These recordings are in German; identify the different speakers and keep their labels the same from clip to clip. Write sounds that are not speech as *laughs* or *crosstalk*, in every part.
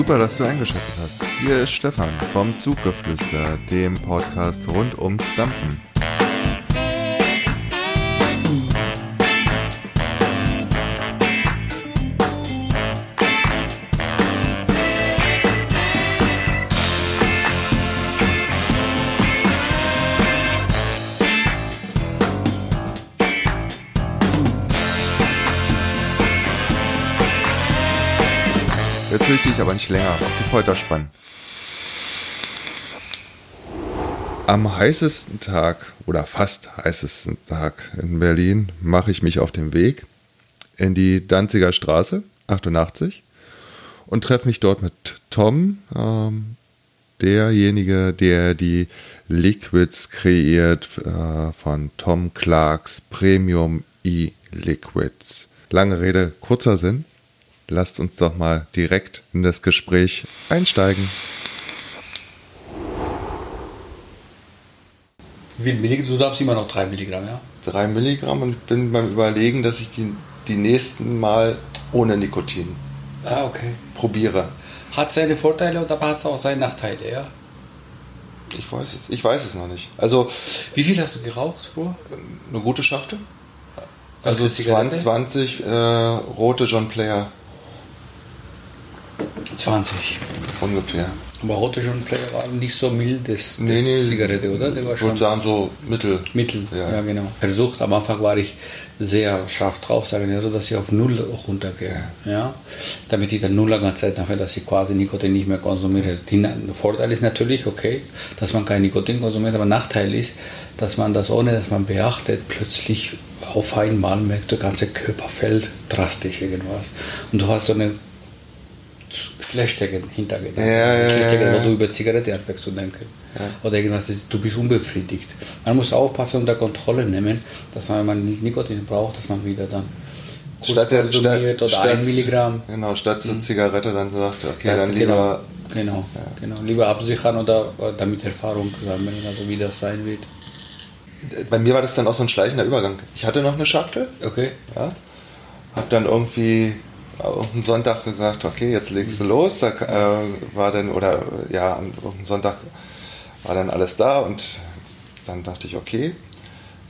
Speaker 1: Super, dass du eingeschaltet hast. Hier ist Stefan vom Zuggeflüster, dem Podcast rund ums Dampfen. Will ich dich aber nicht länger auf die Folter spannen. Am heißesten Tag oder fast heißesten Tag in Berlin mache ich mich auf den Weg in die Danziger Straße 88 und treffe mich dort mit Tom, ähm, derjenige, der die Liquids kreiert äh, von Tom Clarks Premium E-Liquids. Lange Rede, kurzer Sinn lasst uns doch mal direkt in das Gespräch einsteigen.
Speaker 2: Wie viel Milligramm? Du darfst immer noch 3 Milligramm, ja?
Speaker 1: 3 Milligramm und bin beim Überlegen, dass ich die, die nächsten Mal ohne Nikotin
Speaker 2: Ah, okay.
Speaker 1: probiere.
Speaker 2: Hat seine Vorteile und aber hat es auch seine Nachteile, ja?
Speaker 1: Ich weiß es, ich weiß es noch nicht. Also
Speaker 2: Wie viel hast du geraucht vor?
Speaker 1: eine gute Schachtel. Also
Speaker 2: Welche Zigarette?
Speaker 1: 20, 20 äh, rote John Player
Speaker 2: 20.
Speaker 1: ungefähr.
Speaker 2: Aber Rote John Player war nicht so mildes
Speaker 1: Nee, nee,
Speaker 2: Zigarette, oder? Der war
Speaker 1: Ich würde
Speaker 2: schon
Speaker 1: sagen so mittel.
Speaker 2: mittel.
Speaker 1: Ja.
Speaker 2: Ja. genau. Versucht, am Anfang war ich sehr scharf drauf, sagen wir, so dass ich auf Null runtergehe. Ja. Damit ich dann Null ganze Zeit nachher, dass ich quasi Nikotin nicht mehr konsumiere. Der Vorteil ist natürlich, okay, dass man kein Nikotin konsumiert, aber Nachteil ist, dass man das ohne, dass man beachtet, plötzlich auf einmal merkt, der ganze Körper fällt drastisch irgendwas. Und du hast so eine schlechte Hintergedanken.
Speaker 1: Ja, ja, ja, ja.
Speaker 2: Wo du über Zigarette anfängst zu denken. Oder irgendwas, das- du bist unbefriedigt. Man muss aufpassen und unter Kontrolle nehmen, dass man, wenn man Nikotin braucht, dass man wieder dann
Speaker 1: Statt der statt,
Speaker 2: oder ein Milligramm.
Speaker 1: Genau, statt zur Zigarette dann sagt, okay,
Speaker 2: Ja,
Speaker 1: dann lieber.
Speaker 2: Genau, genau, genau. Lieber absichern oder damit Erfahrung sammeln, also wie das sein wird.
Speaker 1: Bei mir war das dann auch so ein schleichender Übergang. Ich hatte noch eine Schachtel,
Speaker 2: Okay.
Speaker 1: ja, hab dann irgendwie einen Sonntag gesagt, okay, jetzt legst du los. Da äh, war dann, oder ja, am Sonntag war dann alles da und dann dachte ich, okay,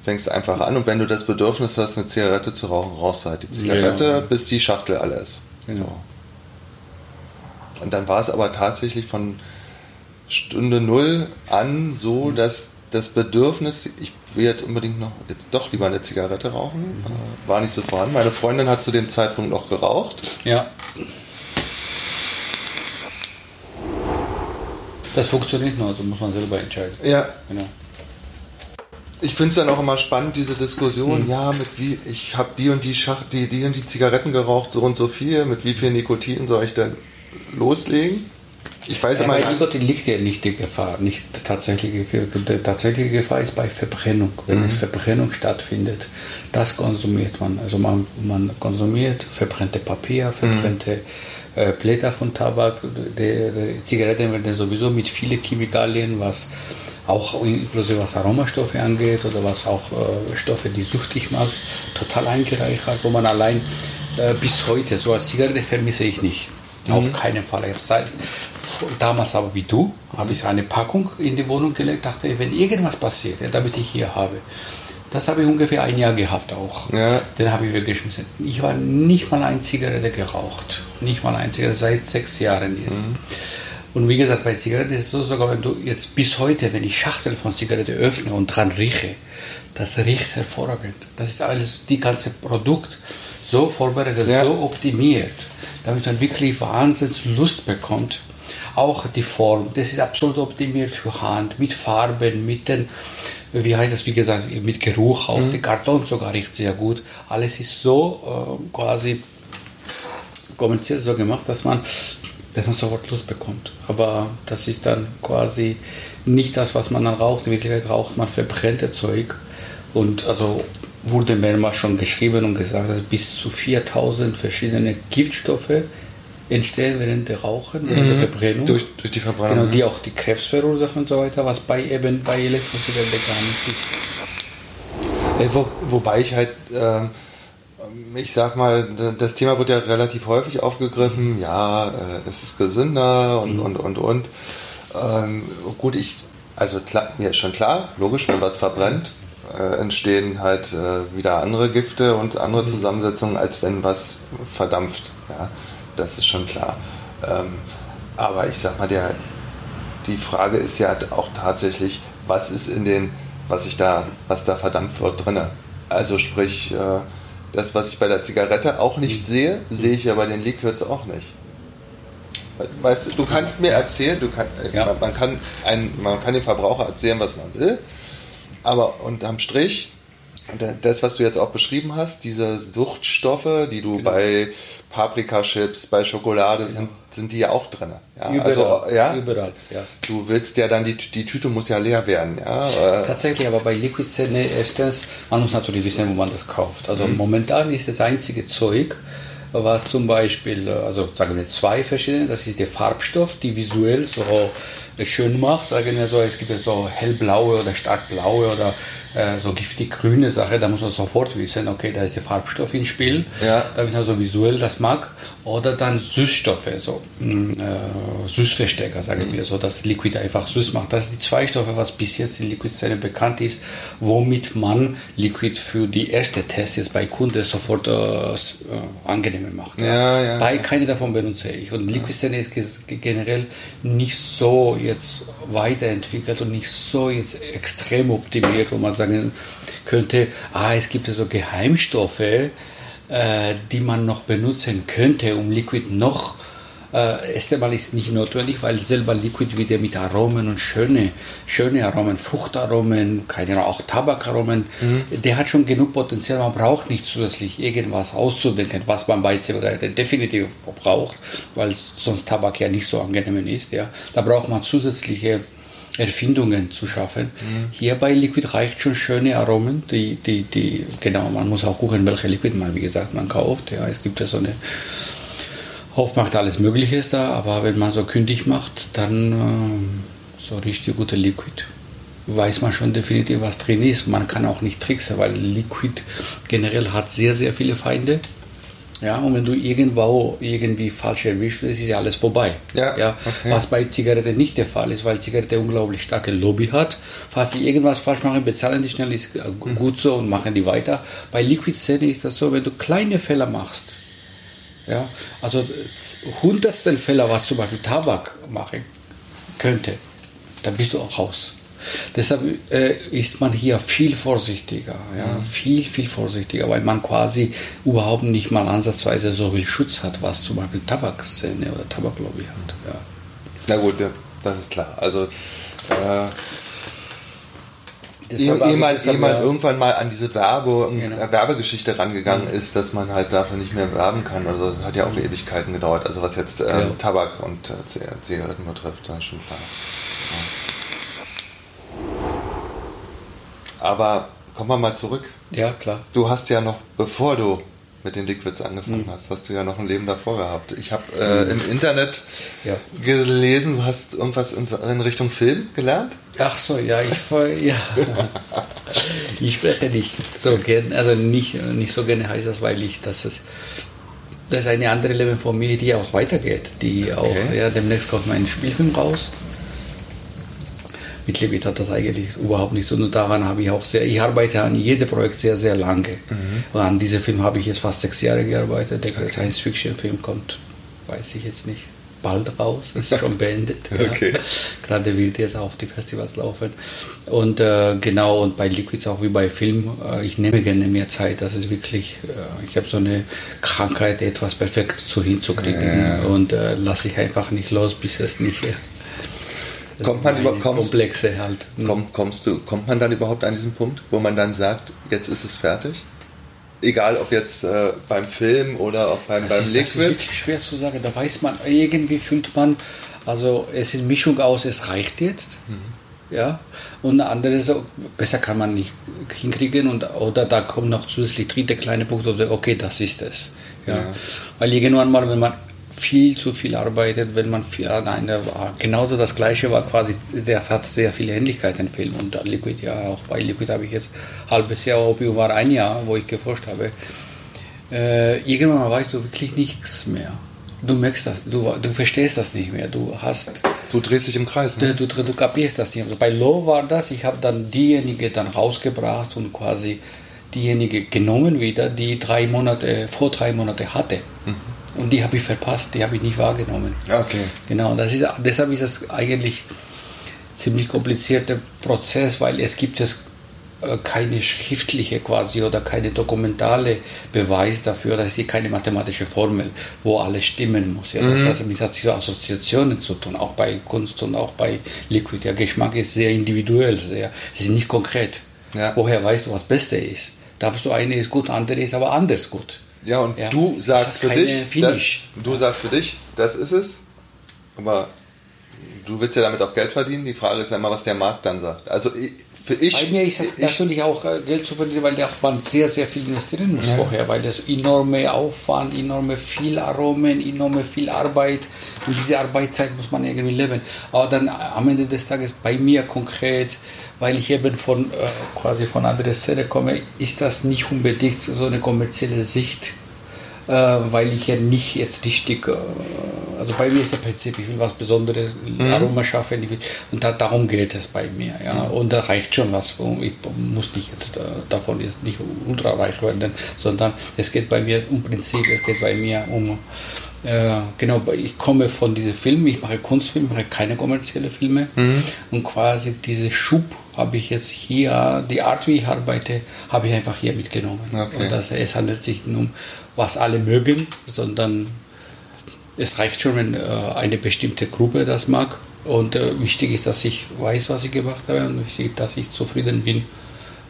Speaker 1: fängst einfach an und wenn du das Bedürfnis hast, eine Zigarette zu rauchen, rauchst du halt die Zigarette,
Speaker 2: Ja.
Speaker 1: bis die Schachtel alle ist.
Speaker 2: Genau.
Speaker 1: Und dann war es aber tatsächlich von Stunde Null an so, dass das Bedürfnis, ich will jetzt unbedingt noch, jetzt doch lieber eine Zigarette rauchen, äh, war nicht so vorhanden. Meine Freundin hat zu dem Zeitpunkt noch geraucht.
Speaker 2: Ja. Das funktioniert nur, also muss man selber entscheiden.
Speaker 1: Ja,
Speaker 2: Genau.
Speaker 1: ich finde es dann auch immer spannend, diese Diskussion,
Speaker 2: Mhm.
Speaker 1: ja, mit wie, ich habe die und die Schach, die, die und die Zigaretten geraucht, so und so viel, mit wie viel Nikotin soll ich denn loslegen? Ich weiß
Speaker 2: Ja,
Speaker 1: immer nicht.
Speaker 2: Nikotin liegt ja nicht die Gefahr. Nicht die tatsächliche, die tatsächliche Gefahr ist bei Verbrennung. Wenn es Verbrennung stattfindet, das konsumiert man. Also man, man konsumiert verbrannte Papier, verbrannte äh, Blätter von Tabak. Die, die Zigaretten werden sowieso mit vielen Chemikalien, was auch inklusive was Aromastoffe angeht oder was auch äh, Stoffe, die süchtig macht, total eingereichert, wo man allein äh, bis heute, so als Zigarette vermisse ich nicht. Auf keinen Fall. Ich seit damals aber wie du, habe ich eine Packung in die Wohnung gelegt, dachte, wenn irgendwas passiert, damit ich hier habe. Das habe ich ungefähr ein Jahr gehabt auch.
Speaker 1: Ja.
Speaker 2: Den habe ich weggeschmissen. Ich war nicht mal ein Zigarette geraucht. Nicht mal ein Zigarette, seit sechs Jahren jetzt. Und wie gesagt, bei Zigaretten ist es so, sogar wenn du jetzt bis heute, wenn ich Schachtel von Zigarette öffne und dran rieche, das riecht hervorragend. Das ist alles, die ganze Produkt so vorbereitet,
Speaker 1: Ja.
Speaker 2: so optimiert, damit man wirklich wahnsinns Lust bekommt. Auch die Form, das ist absolut optimiert für Hand, mit Farben, mit den, wie heißt das, wie gesagt, mit Geruch auch. Die Karton sogar riecht sehr gut. Alles ist so äh, quasi kommerziell so gemacht, dass man, dass man sofort Lust bekommt. Aber das ist dann quasi nicht das, was man dann raucht. In Wirklichkeit raucht man verbrannte Zeug. Und also wurde mehrmals schon geschrieben und gesagt, dass bis zu 4000 verschiedene Giftstoffe entstehen während der Rauchen, während der Verbrennung.
Speaker 1: Durch, durch die Verbrennung.
Speaker 2: Genau,
Speaker 1: ja.
Speaker 2: die auch die Krebs verursachen und so weiter, was bei eben bei Elektrozigaretten gar nicht ist.
Speaker 1: Äh, wo, wobei ich halt ähm, ich sag mal, das Thema wird ja relativ häufig aufgegriffen. Ja, äh, es ist gesünder und, mhm. und, und, und. Ähm, gut, ich, also klar, mir ist schon klar, logisch, wenn was verbrennt, äh, entstehen halt äh, wieder andere Gifte und andere mhm. Zusammensetzungen, als wenn was verdampft. Ja, das ist schon klar. Ähm, aber ich sag mal, der, die Frage ist ja auch tatsächlich, was ist in den, was ich da, was da verdampft wird drinne. Also sprich, äh, das, was ich bei der Zigarette auch nicht mhm. sehe, sehe ich ja bei den Liquids auch nicht. Weißt du, du kannst mir erzählen, du kann, ja. man, man, kann ein, man kann dem Verbraucher erzählen, was man will, aber unterm Strich, das, was du jetzt auch beschrieben hast, diese Suchtstoffe, die du genau. bei Paprika-Chips, bei Schokolade genau. sind, sind die ja auch drin. Ja?
Speaker 2: Überall, also, ja? überall, ja.
Speaker 1: Du willst ja dann, die, die Tüte muss ja leer werden. Ja?
Speaker 2: Äh, Tatsächlich, aber bei Liquid erstens, man muss natürlich wissen, wo man das kauft. Also mhm. momentan ist das einzige Zeug, was zum Beispiel, äh, also sagen wir zwei verschiedene, das ist der Farbstoff, die visuell so schön macht. Sagen wir so, es gibt ja so hellblaue oder stark blaue oder äh, so giftig grüne Sache, da muss man sofort wissen, okay, da ist der Farbstoff im Spiel, ja. damit man so visuell das mag. Oder dann Süßstoffe, so mm, äh, Süßverstärker, sagen mhm. wir, so dass Liquid einfach süß macht. Das sind die zwei Stoffe, was bis jetzt in Liquid-Szene bekannt ist, womit man Liquid für die erste Tests jetzt bei Kunden sofort äh, äh, angenehmer macht.
Speaker 1: Ja, ja,
Speaker 2: bei keine davon benutze ich. Und Liquid-Szene ist generell nicht so jetzt weiterentwickelt und nicht so jetzt extrem optimiert, wo man sagen könnte, ah, es gibt ja so Geheimstoffe, äh, die man noch benutzen könnte, um Liquid noch äh, erst einmal ist nicht notwendig, weil selber Liquid wieder mit Aromen und schöne, schöne Aromen, Fruchtaromen, keine Ahnung, auch Tabakaromen, mhm. der hat schon genug Potenzial. Man braucht nicht zusätzlich irgendwas auszudenken, was man bei Zigaretten definitiv braucht, weil sonst Tabak ja nicht so angenehm ist. Ja. Da braucht man zusätzliche Erfindungen zu schaffen. Mhm. Hier bei Liquid reicht schon schöne Aromen, die, die, die, genau, man muss auch gucken, welche Liquid man, wie gesagt, man kauft. Ja, es gibt ja so eine Aufmacht alles Mögliche da, aber wenn man so kündig macht, dann äh, so richtig gute Liquid. Weiß man schon definitiv, was drin ist. Man kann auch nicht tricksen, weil Liquid generell hat sehr, sehr viele Feinde. Ja, und wenn du irgendwo irgendwie falsch erwischt wirst, ist ja alles vorbei. Ja, ja okay. Was bei Zigaretten nicht der Fall ist, weil Zigarette unglaublich starke Lobby hat. Falls die irgendwas falsch machen, bezahlen die schnell, ist gut so und machen die weiter. Bei Liquid-Szene ist das so, wenn du kleine Fehler machst, ja, also hundertstel Fehler, was zum Beispiel Tabak machen könnte, dann bist du auch raus. Deshalb äh, ist man hier viel vorsichtiger, ja, mhm. viel, viel vorsichtiger, weil man quasi überhaupt nicht mal ansatzweise so viel Schutz hat, was zum Beispiel Tabakszene oder Tabaklobby hat. Ja.
Speaker 1: Na gut, das ist klar. Also äh, ehe man, ehe man irgendwann mal an diese Werbe, genau. Äh, Werbegeschichte rangegangen mhm. ist, dass man halt dafür nicht mehr werben kann. Also das hat ja auch mhm. Ewigkeiten gedauert. Also was jetzt äh, ja. Tabak und äh, Zigaretten betrifft, das ist schon klar. Ja. Aber kommen wir mal zurück.
Speaker 2: Ja, klar.
Speaker 1: Du hast ja noch, bevor du mit den Liquids angefangen mhm. hast, hast du ja noch ein Leben davor gehabt. Ich habe äh, mhm. im Internet ja. gelesen, du hast irgendwas in, in, Richtung Film gelernt?
Speaker 2: Ach so, ja, ich, ja. *laughs* ich spreche nicht so gerne, also nicht, nicht so gerne heißt das, weil ich, das ist, das ist eine andere Leben von mir, die auch weitergeht, die okay. auch, ja, demnächst kommt mein Spielfilm raus mit Levit hat das eigentlich überhaupt nichts. Und daran habe ich auch sehr, ich arbeite an jedem Projekt sehr, sehr lange. Mhm. an diesem Film habe ich jetzt fast sechs Jahre gearbeitet. Der okay. Science-Fiction-Film kommt, weiß ich jetzt nicht, bald raus, ist *laughs* schon beendet. okay. ja. *laughs* Gerade wird jetzt auf die Festivals laufen. Und äh, genau, und bei Liquids auch wie bei Film, äh, ich nehme gerne mehr Zeit. Das ist wirklich, äh, ich habe so eine Krankheit, etwas perfekt zu hinzukriegen. Ja. Und äh, lasse ich einfach nicht los, bis es nicht
Speaker 1: kommt man über,
Speaker 2: kommst, Komplexe halt.
Speaker 1: Mhm. Komm, kommst du, kommt man dann überhaupt an diesen Punkt, wo man dann sagt, jetzt ist es fertig? Egal ob jetzt äh, beim Film oder auch beim, das beim
Speaker 2: ist,
Speaker 1: Liquid.
Speaker 2: Das ist wirklich schwer zu sagen. Da weiß man, irgendwie fühlt man, also es ist Mischung aus, es reicht jetzt. Mhm. Ja, und eine andere so, besser kann man nicht hinkriegen und oder da kommt noch zusätzlich dritte kleine Punkte, okay, das ist es. Ja. ja. Weil irgendwann mal, wenn man viel zu viel arbeitet, wenn man viel alleine war. Genauso das gleiche war quasi, das hat sehr viele Ähnlichkeiten im Film und Liquid ja auch. Bei Liquid habe ich jetzt ein halbes Jahr, Opium war ein Jahr, wo ich geforscht habe. äh, irgendwann weißt du wirklich nichts mehr. Du merkst das, du, du verstehst das nicht mehr. Du hast.
Speaker 1: Du drehst dich im Kreis. Ne?
Speaker 2: Du, du, du kapierst das nicht. Also bei Low war das, ich habe dann diejenige dann rausgebracht und quasi diejenige genommen wieder, die drei Monate, vor drei Monate hatte. Mhm. Und die habe ich verpasst, die habe ich nicht wahrgenommen.
Speaker 1: Okay.
Speaker 2: Genau, das ist, deshalb ist das eigentlich ziemlich komplizierter Prozess, weil es gibt es äh, keine schriftliche quasi oder keine dokumentale Beweis dafür, dass hier keine mathematische Formel, wo alles stimmen muss. Ja, das mhm. heißt, mit hat sich Assoziationen zu tun, auch bei Kunst und auch bei Liquid. Der Geschmack ist sehr individuell, sehr, es ist nicht konkret. Ja. Woher weißt du, was Beste ist? Da hast du eine ist gut, andere ist aber anders gut.
Speaker 1: Ja, und ja. du sagst für dich, das, du sagst für dich, das ist es, aber du willst ja damit auch Geld verdienen. Die Frage ist ja immer, was der Markt dann sagt. Also ich,
Speaker 2: Bei mir ist es natürlich auch äh, Geld zu verdienen, weil auch man sehr, sehr viel investieren muss ja. vorher, weil das enorme Aufwand, enorme viel Aromen, enorme viel Arbeit und diese Arbeitszeit muss man irgendwie leben. Aber dann am Ende des Tages bei mir konkret, weil ich eben von äh, quasi von anderer Szene komme, ist das nicht unbedingt so eine kommerzielle Sicht äh, weil ich ja nicht jetzt richtig, äh, also bei mir ist das Prinzip, ich will was Besonderes, mhm. Aroma schaffen und da, darum geht es bei mir. Ja. Mhm. Und da reicht schon was, ich muss nicht jetzt äh, davon jetzt nicht ultrareich werden, sondern es geht bei mir um Prinzip, es geht bei mir um äh, genau, ich komme von diesen Filmen, ich mache Kunstfilme, mache keine kommerziellen Filme mhm. und quasi diese Schub habe ich jetzt hier, die Art, wie ich arbeite, habe ich einfach hier mitgenommen. Okay. Und das, es handelt sich um, was alle mögen, sondern es reicht schon, wenn äh, eine bestimmte Gruppe das mag. Und äh, wichtig ist, dass ich weiß, was ich gemacht habe und wichtig, dass ich zufrieden bin.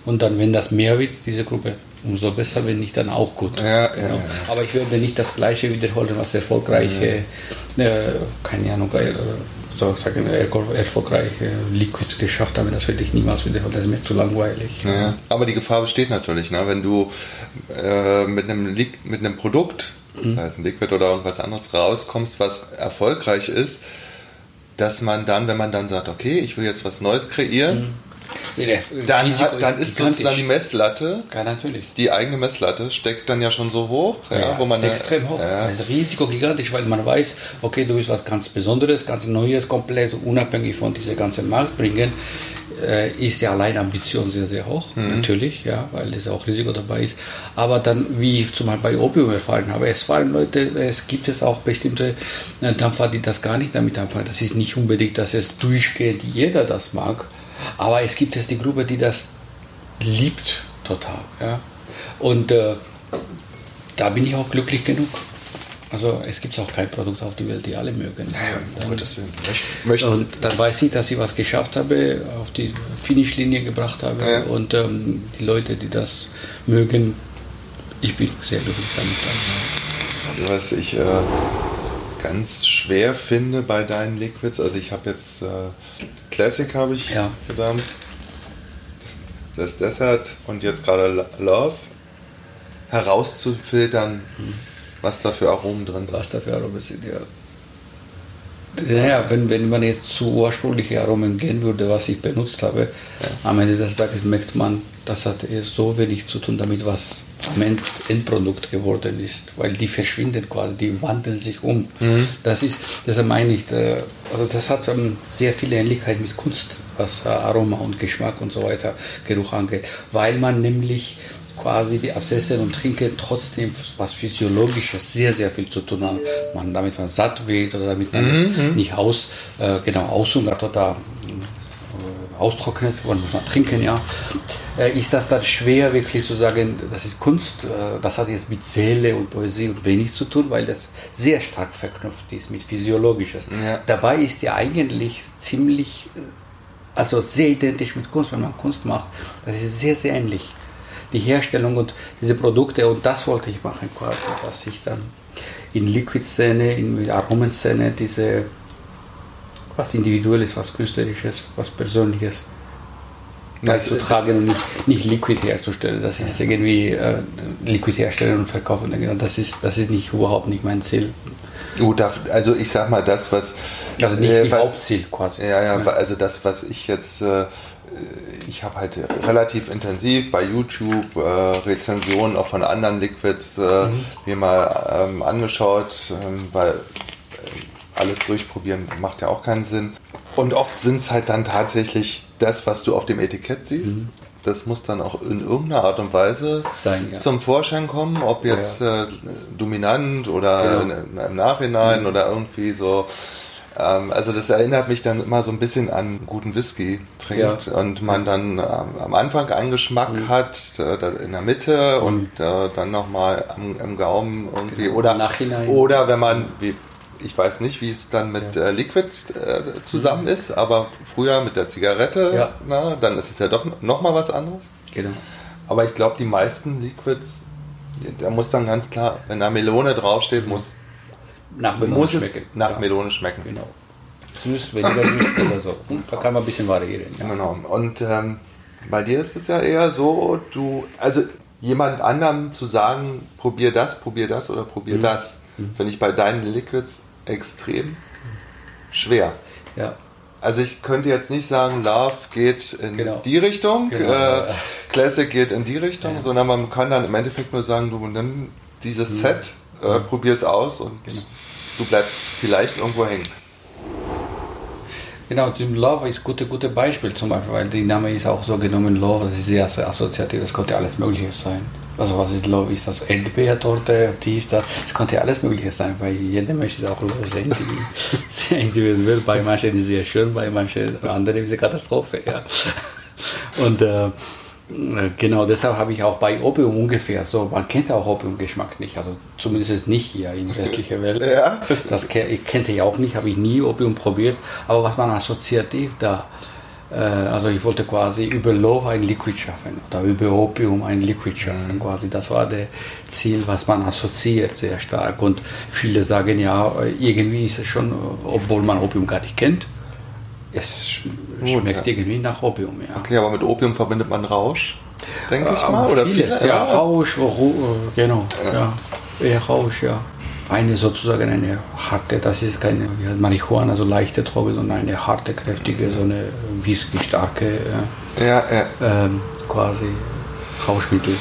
Speaker 2: Und dann, wenn das mehr wird, diese Gruppe, umso besser, wenn nicht, dann auch gut. Ja, genau. ja, ja. Aber ich werde nicht das Gleiche wiederholen, was erfolgreiche, äh, keine Ahnung, äh, sozusagen erfolgreiche Liquids geschafft haben. Das werde ich niemals wiederholen, das ist mir zu langweilig.
Speaker 1: Ja, aber die Gefahr besteht natürlich, ne? wenn du äh, mit, einem mit einem Produkt, mhm. das heißt ein Liquid oder irgendwas anderes, rauskommst, was erfolgreich ist, dass man dann, wenn man dann sagt, okay, ich will jetzt was Neues kreieren, mhm dann, hat, dann ist sozusagen die Messlatte,
Speaker 2: ja, natürlich.
Speaker 1: die eigene Messlatte steckt dann ja schon so hoch,
Speaker 2: ja, ja wo man ist extrem hoch. Ja. Das ist Risiko gigantisch, weil man weiß, okay, du willst was ganz Besonderes, ganz Neues, komplett unabhängig von dieser ganzen Markt bringen, äh, ist ja allein Ambition sehr, sehr hoch, mhm. natürlich, ja, weil es auch Risiko dabei ist. Aber dann, wie ich zum Beispiel bei Opium erfahren habe, es fahren Leute, es gibt es auch bestimmte äh, Dampfer, die das gar nicht damit anfangen. Das ist nicht unbedingt, dass es durchgehend jeder das mag aber es gibt jetzt die Gruppe, die das liebt total. Ja? Und äh, da bin ich auch glücklich genug. Also es gibt auch kein Produkt auf der Welt, die alle mögen.
Speaker 1: Ja,
Speaker 2: und, dann, und dann weiß ich, dass ich was geschafft habe, auf die Finishlinie gebracht habe. Ja. Und ähm, die Leute, die das mögen, ich bin sehr glücklich damit.
Speaker 1: Also was ich äh, ganz schwer finde bei deinen Liquids, also ich habe jetzt äh, Classic habe ich ja. verdammt. Das Desert und jetzt gerade Love herauszufiltern, was da für Aromen drin sind.
Speaker 2: Was da für Aromen sind, ja. Naja, wenn, wenn man jetzt zu ursprünglichen Aromen gehen würde, was ich benutzt habe, ja. am Ende des Tages merkt man, das hat so wenig zu tun damit, was am Endprodukt geworden ist, weil die verschwinden quasi, die wandeln sich um. Mhm. Das ist, deshalb meine ich, äh, also das hat sehr viele Ähnlichkeit mit Kunst, was Aroma und Geschmack und so weiter, Geruch angeht, weil man nämlich quasi die Assessen und Trinken trotzdem was Physiologisches sehr, sehr viel zu tun haben. Man, damit man satt wird oder damit man es mhm. nicht aus, äh, genau, aushungert oder äh, austrocknet, man muss man trinken, ja, äh, ist das dann schwer wirklich zu sagen, das ist Kunst, äh, das hat jetzt mit Seele und Poesie und wenig zu tun, weil das sehr stark verknüpft ist mit Physiologisches. Ja. Dabei ist ja eigentlich ziemlich, äh, also sehr identisch mit Kunst, wenn man Kunst macht, das ist sehr, sehr ähnlich die Herstellung und diese Produkte und das wollte ich machen quasi, dass ich dann in Liquid-Szene, in Aromen-Szene diese was Individuelles, was Künstlerisches, was Persönliches zu tragen und nicht, nicht Liquid herzustellen. Das ist irgendwie äh, Liquid herstellen und verkaufen. Das ist, das ist nicht überhaupt nicht mein Ziel.
Speaker 1: Gut, also ich sag mal, das, was.
Speaker 2: Also nicht, äh, was, Hauptziel quasi.
Speaker 1: Ja, ja, also das, was ich jetzt. Äh, ich habe halt relativ intensiv bei YouTube äh, Rezensionen auch von anderen Liquids äh, mhm. mir mal ähm, angeschaut, ähm, weil äh, alles durchprobieren macht ja auch keinen Sinn. Und oft sind es halt dann tatsächlich das, was du auf dem Etikett siehst. Mhm. Das muss dann auch in irgendeiner Art und Weise Sein, ja. zum Vorschein kommen, ob jetzt ja. äh, dominant oder genau. im Nachhinein mhm. oder irgendwie so also das erinnert mich dann immer so ein bisschen an guten Whisky trinkt ja. und man dann ähm, am Anfang einen Geschmack mhm. hat, äh, in der Mitte mhm. und äh, dann nochmal am, am Gaumen irgendwie genau. oder, Nachhinein. oder wenn man, wie, ich weiß nicht, wie es dann mit ja. äh, Liquid äh, zusammen mhm. ist, aber früher mit der Zigarette, ja. na, dann ist es ja doch nochmal was anderes. Genau. Aber ich glaube, die meisten Liquids, da muss dann ganz klar, wenn da Melone draufsteht, muss nach Melone muss schmecken. es nach ja. Melone schmecken. Genau. Süß, weniger süß oder so. Da kann man ein bisschen variieren. Ja. Genau. Und ähm, bei dir ist es ja eher so, du, also jemand anderem zu sagen, probier das, probier das oder probier mhm. das, mhm. finde ich bei deinen Liquids extrem schwer. Ja. Also ich könnte jetzt nicht sagen, Love geht in genau. die Richtung, genau. äh, Classic geht in die Richtung, ja. sondern man kann dann im Endeffekt nur sagen, du nimm dieses mhm. Set, äh, mhm. probier es aus und genau du bleibst vielleicht irgendwo hängen.
Speaker 2: Genau, Jim Love ist ein gutes gute Beispiel zum Beispiel, weil der Name ist auch so genommen Love, das ist sehr, sehr assoziativ, das konnte alles Mögliche sein. Also was ist Love? Ist das Erdbeertorte, die ist das? Es konnte alles Mögliche sein, weil jeder Mensch ist auch Love sehr individuell. *laughs* Bei manchen ist es sehr schön, bei manchen anderen ist es eine Katastrophe. Ja. *laughs* Und äh, genau, deshalb habe ich auch bei Opium ungefähr so, man kennt auch Opiumgeschmack nicht, also zumindest nicht hier in westlicher *laughs* Welt. Ja. Das kannte ich auch nicht, habe ich nie Opium probiert, aber was man assoziativ da, äh, also ich wollte quasi über Love ein Liquid schaffen oder über Opium ein Liquid schaffen, mhm. quasi das war das Ziel, was man assoziiert sehr stark und viele sagen ja, irgendwie ist es schon, obwohl man Opium gar nicht kennt, es schmeckt ja. irgendwie nach Opium, ja.
Speaker 1: Okay, aber mit Opium verbindet man Rausch, denke ich mal,
Speaker 2: oder vieles, viele? ja, Rausch, genau, ja. eher Rausch, ja. Eine sozusagen eine harte, das ist keine Marihuana, so leichte Droge, sondern eine harte, kräftige, so eine Whisky-starke, ja, ja. Ähm, quasi Rauschmittel.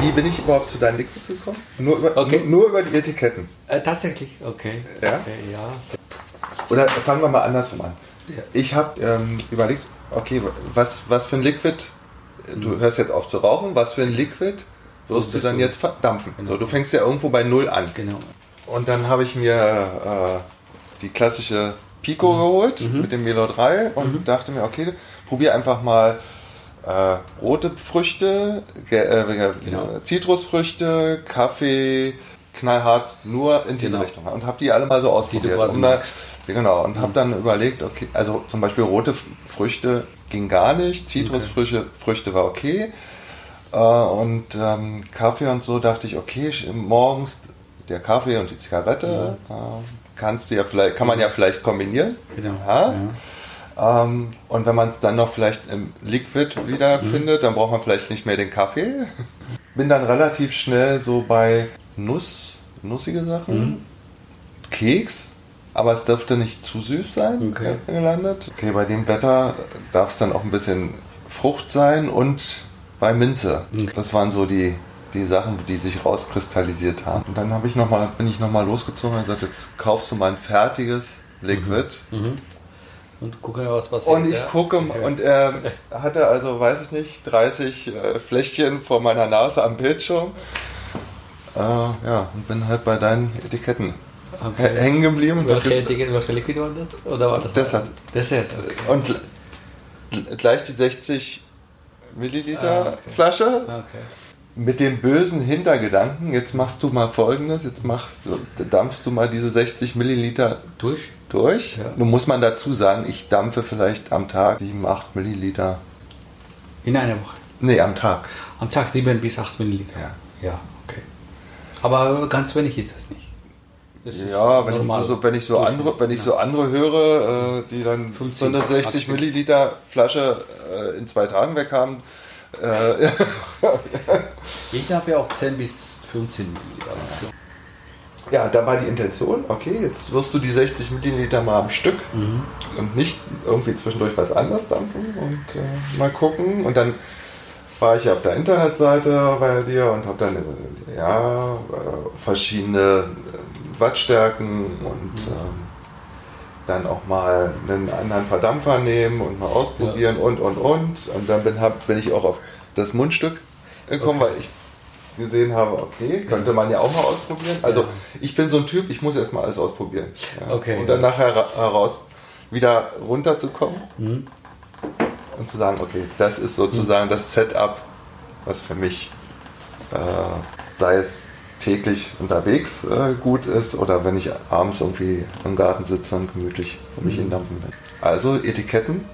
Speaker 1: Wie bin ich überhaupt zu deinen Liquids gekommen? Nur über, okay. nur, nur über die Etiketten.
Speaker 2: Äh, tatsächlich, okay.
Speaker 1: Ja?
Speaker 2: Okay,
Speaker 1: ja. Oder fangen wir mal andersrum an. Ich habe ähm, überlegt, okay, was, was für ein Liquid, du mhm. hörst jetzt auf zu rauchen, was für ein Liquid wirst du dann du. jetzt verdampfen? Genau. So, du fängst ja irgendwo bei Null an. Genau. Und dann habe ich mir äh, die klassische Pico mhm. geholt mhm. mit dem Melo 3 und mhm. dachte mir, okay, probier einfach mal äh, rote Früchte, äh, genau. Zitrusfrüchte, Kaffee, knallhart nur in diese genau. Richtung. Und habe die alle mal so ausprobiert. Die du quasi magst. Genau, und habe dann überlegt, okay, also zum Beispiel rote Früchte ging gar nicht, Zitrusfrüchte okay. Früchte war okay. Äh, und ähm, Kaffee und so dachte ich, okay, morgens der Kaffee und die Zigarette ja. äh, kannst du ja vielleicht, kann man ja vielleicht kombinieren. Genau. Ja. ja. Ähm, und wenn man es dann noch vielleicht im Liquid wieder mhm. findet, dann braucht man vielleicht nicht mehr den Kaffee. *laughs* Bin dann relativ schnell so bei Nuss, nussige Sachen, mhm. Keks aber es dürfte nicht zu süß sein okay. gelandet. Okay, bei dem Wetter darf es dann auch ein bisschen Frucht sein und bei Minze. Okay. Das waren so die, die Sachen, die sich rauskristallisiert haben. Und dann ich noch mal, bin ich nochmal losgezogen und gesagt, jetzt kaufst du mal ein fertiges Liquid. Mhm. Mhm.
Speaker 2: Und gucke, was passiert.
Speaker 1: Und ich gucke okay. und er hatte also, weiß ich nicht, 30 äh, Fläschchen vor meiner Nase am Bildschirm. Äh, ja, und bin halt bei deinen Etiketten okay. hängen geblieben.
Speaker 2: Welche, Etikett, welche Liquid war das? Oder war das
Speaker 1: Dessert.
Speaker 2: Dessert, okay.
Speaker 1: Und gleich die 60 Milliliter ah, okay. Flasche. Okay. Mit dem bösen Hintergedanken, jetzt machst du mal folgendes, jetzt machst dampfst du mal diese 60 Milliliter
Speaker 2: durch.
Speaker 1: durch. Ja. Nun muss man dazu sagen, ich dampfe vielleicht am Tag 7, 8 Milliliter.
Speaker 2: In einer Woche?
Speaker 1: Nee, am Tag.
Speaker 2: Am Tag 7 bis 8 Milliliter. Ja. Ja. Aber ganz wenig ist es nicht
Speaker 1: ja, wenn ich, so, wenn ich so andere, wenn ich so andere höre, äh, die dann 560 Milliliter Flasche äh, in zwei Tagen weg haben. Äh, *laughs*
Speaker 2: ich habe ja auch 10 bis 15 Milliliter.
Speaker 1: ja, da war die Intention, okay, jetzt wirst du die 60 Milliliter mal am Stück
Speaker 2: Mhm.
Speaker 1: und nicht irgendwie zwischendurch was anderes dampfen und äh, mal gucken. Und dann war ich auf der Internetseite bei dir und habe dann ja, äh, verschiedene äh, Wattstärken und ähm, dann auch mal einen anderen Verdampfer nehmen und mal ausprobieren und und und. Und dann bin, hab, bin ich auch auf das Mundstück gekommen, weil ich gesehen habe, okay, könnte man ja auch mal ausprobieren. Also
Speaker 2: Ja.
Speaker 1: ich bin so ein Typ, ich muss erstmal alles ausprobieren. Ja.
Speaker 2: Okay.
Speaker 1: Und dann nachher ra- heraus wieder runterzukommen
Speaker 2: Mhm.
Speaker 1: Und zu sagen, okay, das ist sozusagen das Setup, was für mich, äh, sei es täglich unterwegs äh, gut ist oder wenn ich abends irgendwie im Garten sitze und gemütlich für mich in Dampfen bin. Also Etiketten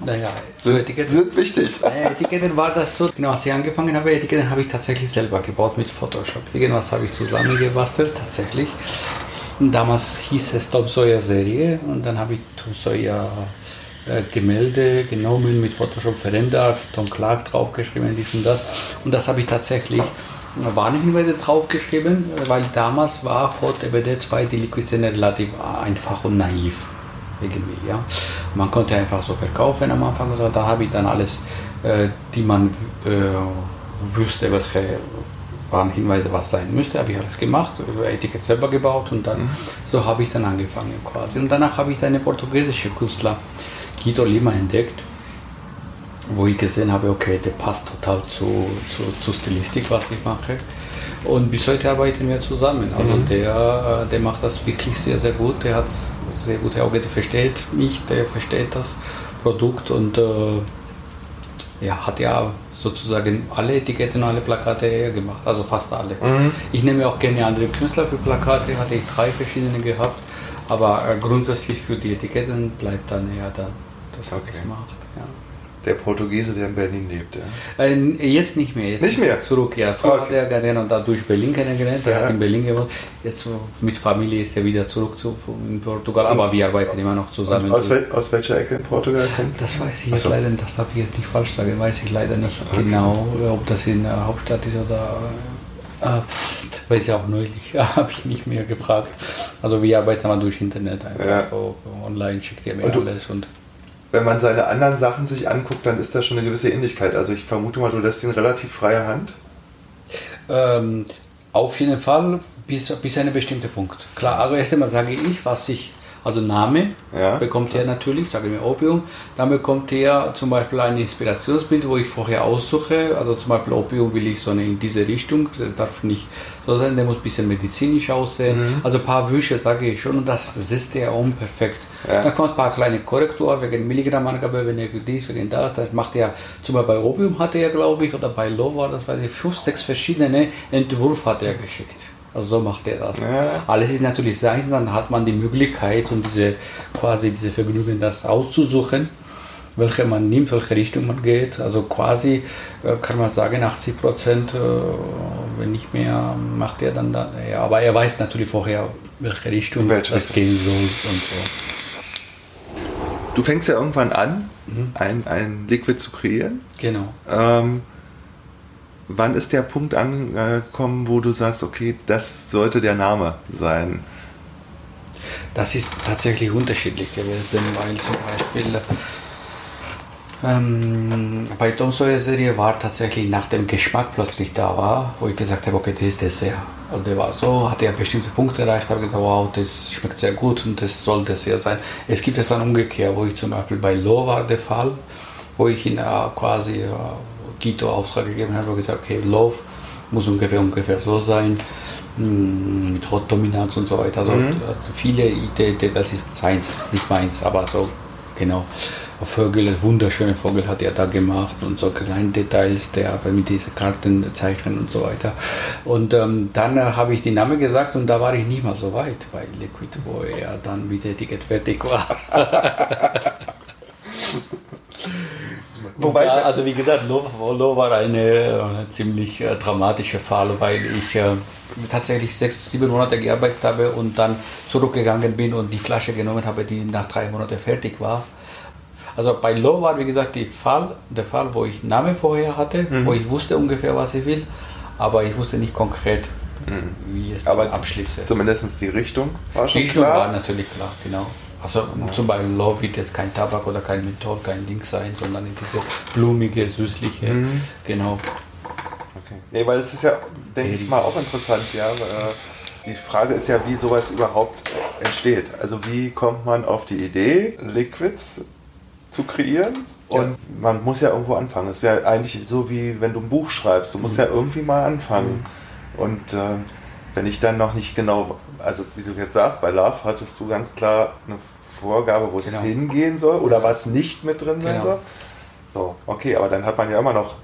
Speaker 2: Naja, so
Speaker 1: sind,
Speaker 2: Etiketten.
Speaker 1: sind wichtig.
Speaker 2: Äh, Etiketten war das so, genau als ich angefangen habe, Etiketten habe ich tatsächlich selber gebaut mit Photoshop. Irgendwas habe ich zusammengebastelt, tatsächlich. Und damals hieß es Tom Sawyer Serie und dann habe ich Tom Sawyer äh, Gemälde genommen, mit Photoshop verändert, Tom Clark draufgeschrieben, dies und das. Und das habe ich tatsächlich Warnhinweise draufgeschrieben, weil damals war vor TBD 2 die Liquiszene relativ einfach und naiv irgendwie, ja. Man konnte einfach so verkaufen am Anfang, also da habe ich dann alles, äh, die man äh, wüsste, welche waren Hinweise, was sein müsste, habe ich alles gemacht, Etikett selber gebaut und dann so habe ich dann angefangen quasi. Und danach habe ich einen portugiesischen Künstler, Guido Lima, entdeckt, wo ich gesehen habe, okay, der passt total zu, zu, zu Stilistik, was ich mache. Und bis heute arbeiten wir zusammen. Also der, äh, der macht das wirklich sehr, sehr gut. Der hat sehr gute Augen, der versteht mich, der versteht das Produkt und äh, ja, hat ja sozusagen alle Etiketten, alle Plakate gemacht, also fast alle. Ich nehme auch gerne andere Künstler für Plakate, hatte ich drei verschiedene gehabt, aber äh, grundsätzlich für die Etiketten bleibt dann eher dann, das hat
Speaker 1: Okay.
Speaker 2: es gemacht. Ja.
Speaker 1: Der Portugiese, der in Berlin lebt. Ja.
Speaker 2: Äh, jetzt nicht mehr. Jetzt
Speaker 1: Nicht mehr?
Speaker 2: Zurück, ja. Früher
Speaker 1: Okay.
Speaker 2: hat er gerne und da durch Berlin kennengelernt. Er
Speaker 1: Ja.
Speaker 2: hat in Berlin gewohnt. Jetzt mit Familie ist er wieder zurück zu, in Portugal. Aber wir arbeiten immer noch zusammen.
Speaker 1: Aus, wel aus welcher Ecke in Portugal kommt?
Speaker 2: das weiß ich jetzt
Speaker 1: so.
Speaker 2: leider. Das darf ich jetzt nicht falsch sagen. Weiß ich leider nicht
Speaker 1: Okay.
Speaker 2: genau, ob das in der Hauptstadt ist oder. Äh, weiß ich auch neulich. *laughs* Habe ich nicht mehr gefragt. Also wir arbeiten mal durch Internet einfach.
Speaker 1: Ja.
Speaker 2: So, online schickt er mir
Speaker 1: Und
Speaker 2: alles und.
Speaker 1: Wenn man seine anderen Sachen sich anguckt, dann ist da schon eine gewisse Ähnlichkeit. Also ich vermute mal, du lässt ihn relativ freie Hand.
Speaker 2: Ähm, auf jeden Fall bis, bis einem bestimmten Punkt. Klar, also erst einmal sage ich, was ich, also Name
Speaker 1: Ja.
Speaker 2: bekommt er natürlich, sage mir Opium. Dann bekommt er zum Beispiel ein Inspirationsbild, wo ich vorher aussuche. Also zum Beispiel Opium will ich so eine in diese Richtung, das darf nicht so sein, der muss ein bisschen medizinisch aussehen. Also ein paar Wünsche sage ich schon und das setzt er um perfekt.
Speaker 1: Ja.
Speaker 2: Dann kommt ein paar kleine Korrektur wegen Milligrammangabe, wenn er dies, wegen das. Das macht er, zum Beispiel bei Opium hatte er, glaube ich, oder bei Low war das, weiß ich, fünf, sechs verschiedene Entwürfe hat er geschickt. Also so macht er das.
Speaker 1: Ja.
Speaker 2: Alles ist natürlich sein, dann hat man die Möglichkeit und diese quasi diese Vergnügen, das auszusuchen, welche man nimmt, welche Richtung man geht. Also quasi äh, kann man sagen, 80 Prozent, äh, wenn nicht mehr, macht er dann. dann ja, aber er weiß natürlich vorher, welche Richtung
Speaker 1: Welche
Speaker 2: das
Speaker 1: Richtung.
Speaker 2: gehen soll und so.
Speaker 1: Du fängst ja irgendwann an,
Speaker 2: Mhm.
Speaker 1: ein, ein Liquid zu kreieren.
Speaker 2: Genau.
Speaker 1: Ähm, wann ist der Punkt angekommen, wo du sagst, okay, das sollte der Name sein?
Speaker 2: Das ist tatsächlich unterschiedlich gewesen, weil zum Beispiel ähm, bei Tom Sawyer Serie war tatsächlich nach dem Geschmack plötzlich da war, wo ich gesagt habe, okay, das ist Dessert. Und der war so, hat er bestimmte Punkte erreicht, habe gesagt, wow, das schmeckt sehr gut und das soll Dessert sein. Es gibt es dann umgekehrt, wo ich zum Beispiel bei Lo war der Fall, wo ich ihn äh, quasi äh, Gito Auftrag gegeben habe und gesagt, okay, Love muss ungefähr ungefähr so sein mm, mit Rotdominanz und so weiter. Also äh, viele Ideen, das ist seins, ist nicht meins, aber so genau. Vögel, wunderschöne Vogel hat er da gemacht und so kleine Details, der aber mit diesen Kartenzeichen und so weiter. Und ähm, dann äh, habe ich die Namen gesagt und da war ich nicht mal so weit bei Liquid, wo er dann mit der Etikett fertig war. *laughs*
Speaker 1: Wobei,
Speaker 2: ja, also wie gesagt, Lo, Lo war eine, eine ziemlich äh, dramatische Fall, weil ich äh, tatsächlich sechs, sieben Monate gearbeitet habe und dann zurückgegangen bin und die Flasche genommen habe, die nach drei Monaten fertig war. Also bei Lo war, wie gesagt, die Fall, der Fall, wo ich Name vorher hatte, wo ich wusste ungefähr, was ich will, aber ich wusste nicht konkret, mhm. wie
Speaker 1: ich Aber abschließe. Zumindest die Richtung
Speaker 2: war schon die Richtung klar. war natürlich klar, genau. Also zum Beispiel Love wird jetzt kein Tabak oder kein Menthol, kein Ding sein, sondern diese blumige, süßliche, mhm. genau.
Speaker 1: Okay. Nee, weil es ist ja, denke ich mal, auch interessant, ja. Äh, die Frage ist ja, wie sowas überhaupt entsteht. Also wie kommt man auf die Idee, Liquids zu kreieren? Und ja. man muss ja irgendwo anfangen. Es ist ja eigentlich so wie wenn du ein Buch schreibst. Du musst mhm. ja irgendwie mal anfangen. Mhm. Und äh, wenn ich dann noch nicht genau, also wie du jetzt sagst, bei Love hattest du ganz klar eine Vorgabe, wo es genau. hingehen soll oder was nicht mit drin sein genau. soll. So, okay, aber dann hat man ja immer noch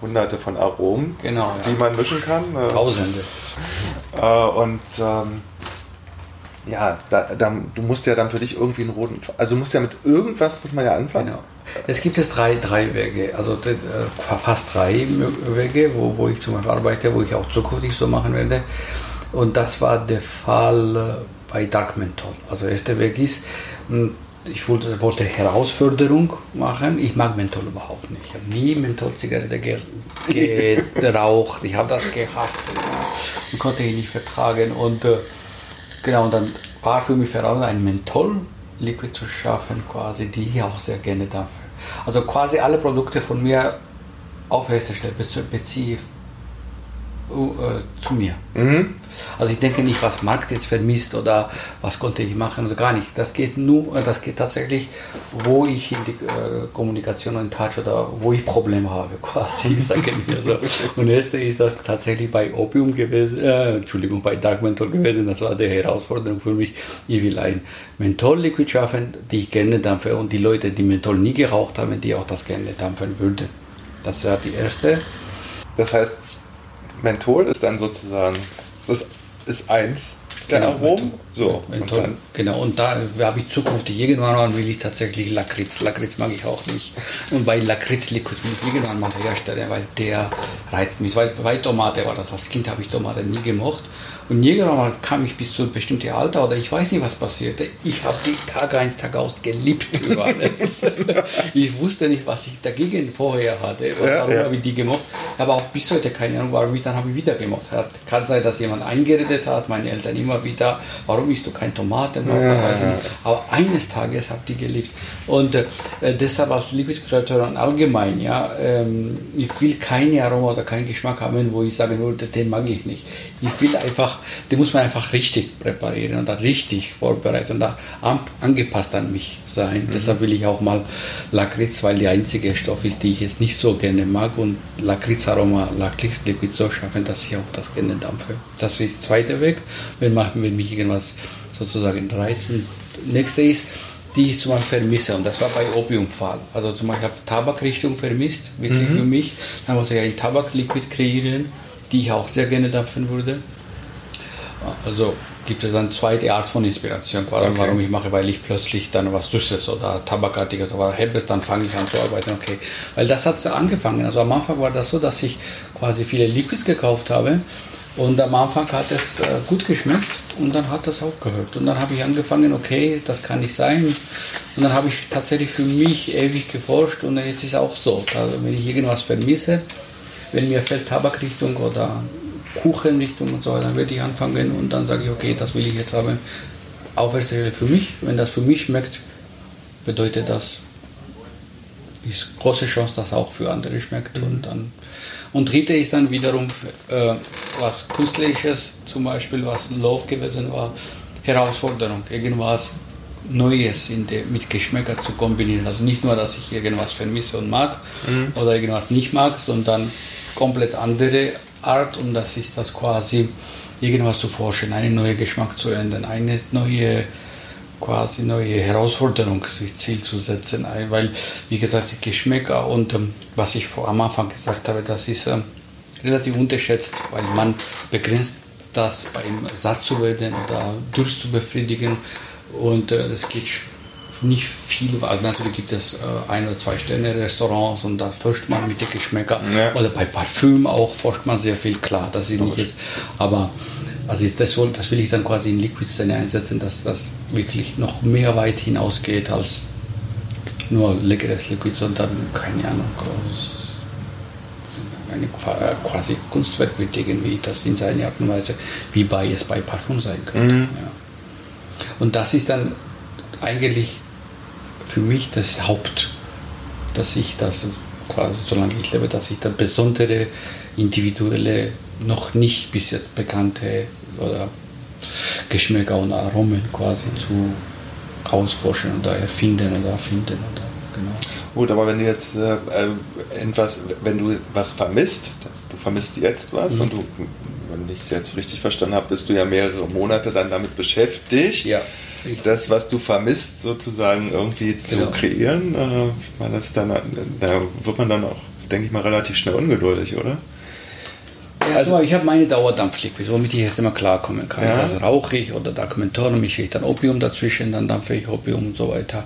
Speaker 1: hunderte von Aromen,
Speaker 2: genau, ja.
Speaker 1: die man mischen kann.
Speaker 2: Äh, Tausende.
Speaker 1: Äh, und ähm, ja, da, da, du musst ja dann für dich irgendwie einen roten, also du musst ja mit irgendwas muss man ja anfangen. Genau.
Speaker 2: Es gibt jetzt drei, drei Wege, also äh, fast drei Wege, wo, wo ich zum Beispiel arbeite, wo ich auch zukünftig so machen werde. Und das war der Fall äh, bei Dark Menthol. Also der erste Weg ist, hm, ich wollte, wollte Herausforderung machen. Ich mag Menthol überhaupt nicht. Ich habe nie Mentholzigarette geraucht. Ich habe das gehasst und konnte ich nicht vertragen. Und äh, genau, und dann war für mich heraus ein Menthol-Liquid zu schaffen, quasi, die ich auch sehr gerne darf. Also quasi alle Produkte von mir auf erster Stelle beziehe äh, zu mir. Mhm. Also ich denke nicht, was Markt jetzt vermisst oder was konnte ich machen, also gar nicht. Das geht nur, äh, das geht tatsächlich, wo ich in die äh, Kommunikation und Touch oder wo ich Probleme habe, *laughs* quasi, sage ich so. Und erste ist das tatsächlich bei Opium gewesen, äh, Entschuldigung, bei Dark Menthol gewesen. Das war die Herausforderung für mich. Ich will ein Menthol-Liquid schaffen, die ich gerne dampfe und die Leute, die Menthol nie geraucht haben, die auch das gerne dampfen würden. Das wäre die erste.
Speaker 1: Das heißt, Menthol ist dann sozusagen, das ist eins der genau, Aromen.
Speaker 2: So, und genau, und da habe ich Zukunft. Irgendwann will ich tatsächlich Lakritz. Lakritz mag ich auch nicht. Und bei Lakritz-Liquid will ich irgendwann mal herstellen, weil der reizt mich. Weil bei Tomate war das. Als Kind habe ich Tomate nie gemocht. Und irgendwann kam ich bis zu einem bestimmten Alter oder ich weiß nicht, was passierte. Ich habe die Tag ein, Tag aus geliebt über alles. *laughs* ich wusste nicht, was ich dagegen vorher hatte. Warum ja, ja. habe ich die gemocht? Aber auch bis heute keine Ahnung, warum ich dann habe ich wieder gemocht. Hat. Kann sein, dass jemand eingeredet hat, meine Eltern immer wieder, warum isst du kein Tomate? Ja. Aber eines Tages habe ich die geliebt. Und äh, deshalb als Liquid Creator allgemein, ja, ähm, ich will keine Aroma oder keinen Geschmack haben, wo ich sage, nur den mag ich nicht. Ich will einfach, den muss man einfach richtig präparieren und dann richtig vorbereiten und da angepasst an mich sein. Mhm. Deshalb will ich auch mal Lakritz, weil der einzige Stoff ist, die ich jetzt nicht so gerne mag und Lakritzaroma, Lakritzliquid so schaffen, dass ich auch das gerne dampfe. Das ist der zweite Weg, wenn, man, wenn mich irgendwas sozusagen reizen. Nächste ist, die ich zum Beispiel vermisse. Und das war bei Opiumfall. Also zum Beispiel, ich habe Tabakrichtung vermisst, wirklich mhm. für mich. Dann wollte ich ein Tabakliquid kreieren die ich auch sehr gerne dampfen würde. Also gibt es eine zweite Art von Inspiration, okay. warum ich mache, weil ich plötzlich dann was Süßes oder Tabakartiges oder habe, dann fange ich an zu arbeiten, okay. Weil das hat angefangen. Also am Anfang war das so, dass ich quasi viele Liquids gekauft habe und am Anfang hat es äh, gut geschmeckt und dann hat das aufgehört. Und dann habe ich angefangen, okay, das kann nicht sein. Und dann habe ich tatsächlich für mich ewig geforscht und jetzt ist es auch so. Also wenn ich irgendwas vermisse, wenn mir fällt Tabakrichtung oder Kuchenrichtung und so, dann werde ich anfangen und dann sage ich, okay, das will ich jetzt haben. Auf für mich. Wenn das für mich schmeckt, bedeutet das, ist große Chance, dass auch für andere schmeckt. Mhm. Und dann und dritte ist dann wiederum äh, was Künstlerisches, zum Beispiel was Love gewesen war, Herausforderung, irgendwas Neues der, mit Geschmäcker zu kombinieren. Also nicht nur, dass ich irgendwas vermisse und mag mhm. oder irgendwas nicht mag, sondern komplett andere Art und das ist das quasi irgendwas zu forschen, einen neuen Geschmack zu ändern, eine neue quasi neue Herausforderung, sich Ziel zu setzen, weil wie gesagt die Geschmäcker und ähm, was ich vor am Anfang gesagt habe, das ist ähm, relativ unterschätzt, weil man begrenzt das beim satt zu werden oder Durst zu befriedigen und äh, das geht nicht viel, also natürlich gibt es äh, ein oder zwei Sterne Restaurants und da forscht man mit den Geschmäckern. Ja. Oder bei Parfüm auch forscht man sehr viel, klar, das ist nicht jetzt, aber also das, will, das will ich dann quasi in Liquid-Szene einsetzen, dass das wirklich noch mehr weit hinausgeht als nur leckeres Liquid, sondern keine Ahnung. eine quasi Kunstwerk wird irgendwie das in seiner Art und Weise, wie bei es bei Parfum sein könnte. Mhm. Ja. Und das ist dann eigentlich für mich das Haupt, dass ich das quasi, solange ich lebe, dass ich da besondere, individuelle, noch nicht bis jetzt bekannte oder Geschmäcker und Aromen quasi zu ausforschen oder erfinden oder erfinden oder genau.
Speaker 1: Gut, aber wenn du jetzt äh, etwas, wenn du was vermisst, du vermisst jetzt was mhm. und du, wenn ich es jetzt richtig verstanden habe, bist du ja mehrere Monate dann damit beschäftigt.
Speaker 2: Ja.
Speaker 1: Das, was du vermisst, sozusagen irgendwie zu genau. kreieren, äh, ich meine, das dann, da wird man dann auch, denke ich mal, relativ schnell ungeduldig, oder?
Speaker 2: Ja, also, ich habe meine Dauerdampfliquid, womit ich jetzt immer klarkommen kann. Ja. Also rauche ich oder Dokumentoren mische ich dann Opium dazwischen, dann dampfe ich Opium und so weiter.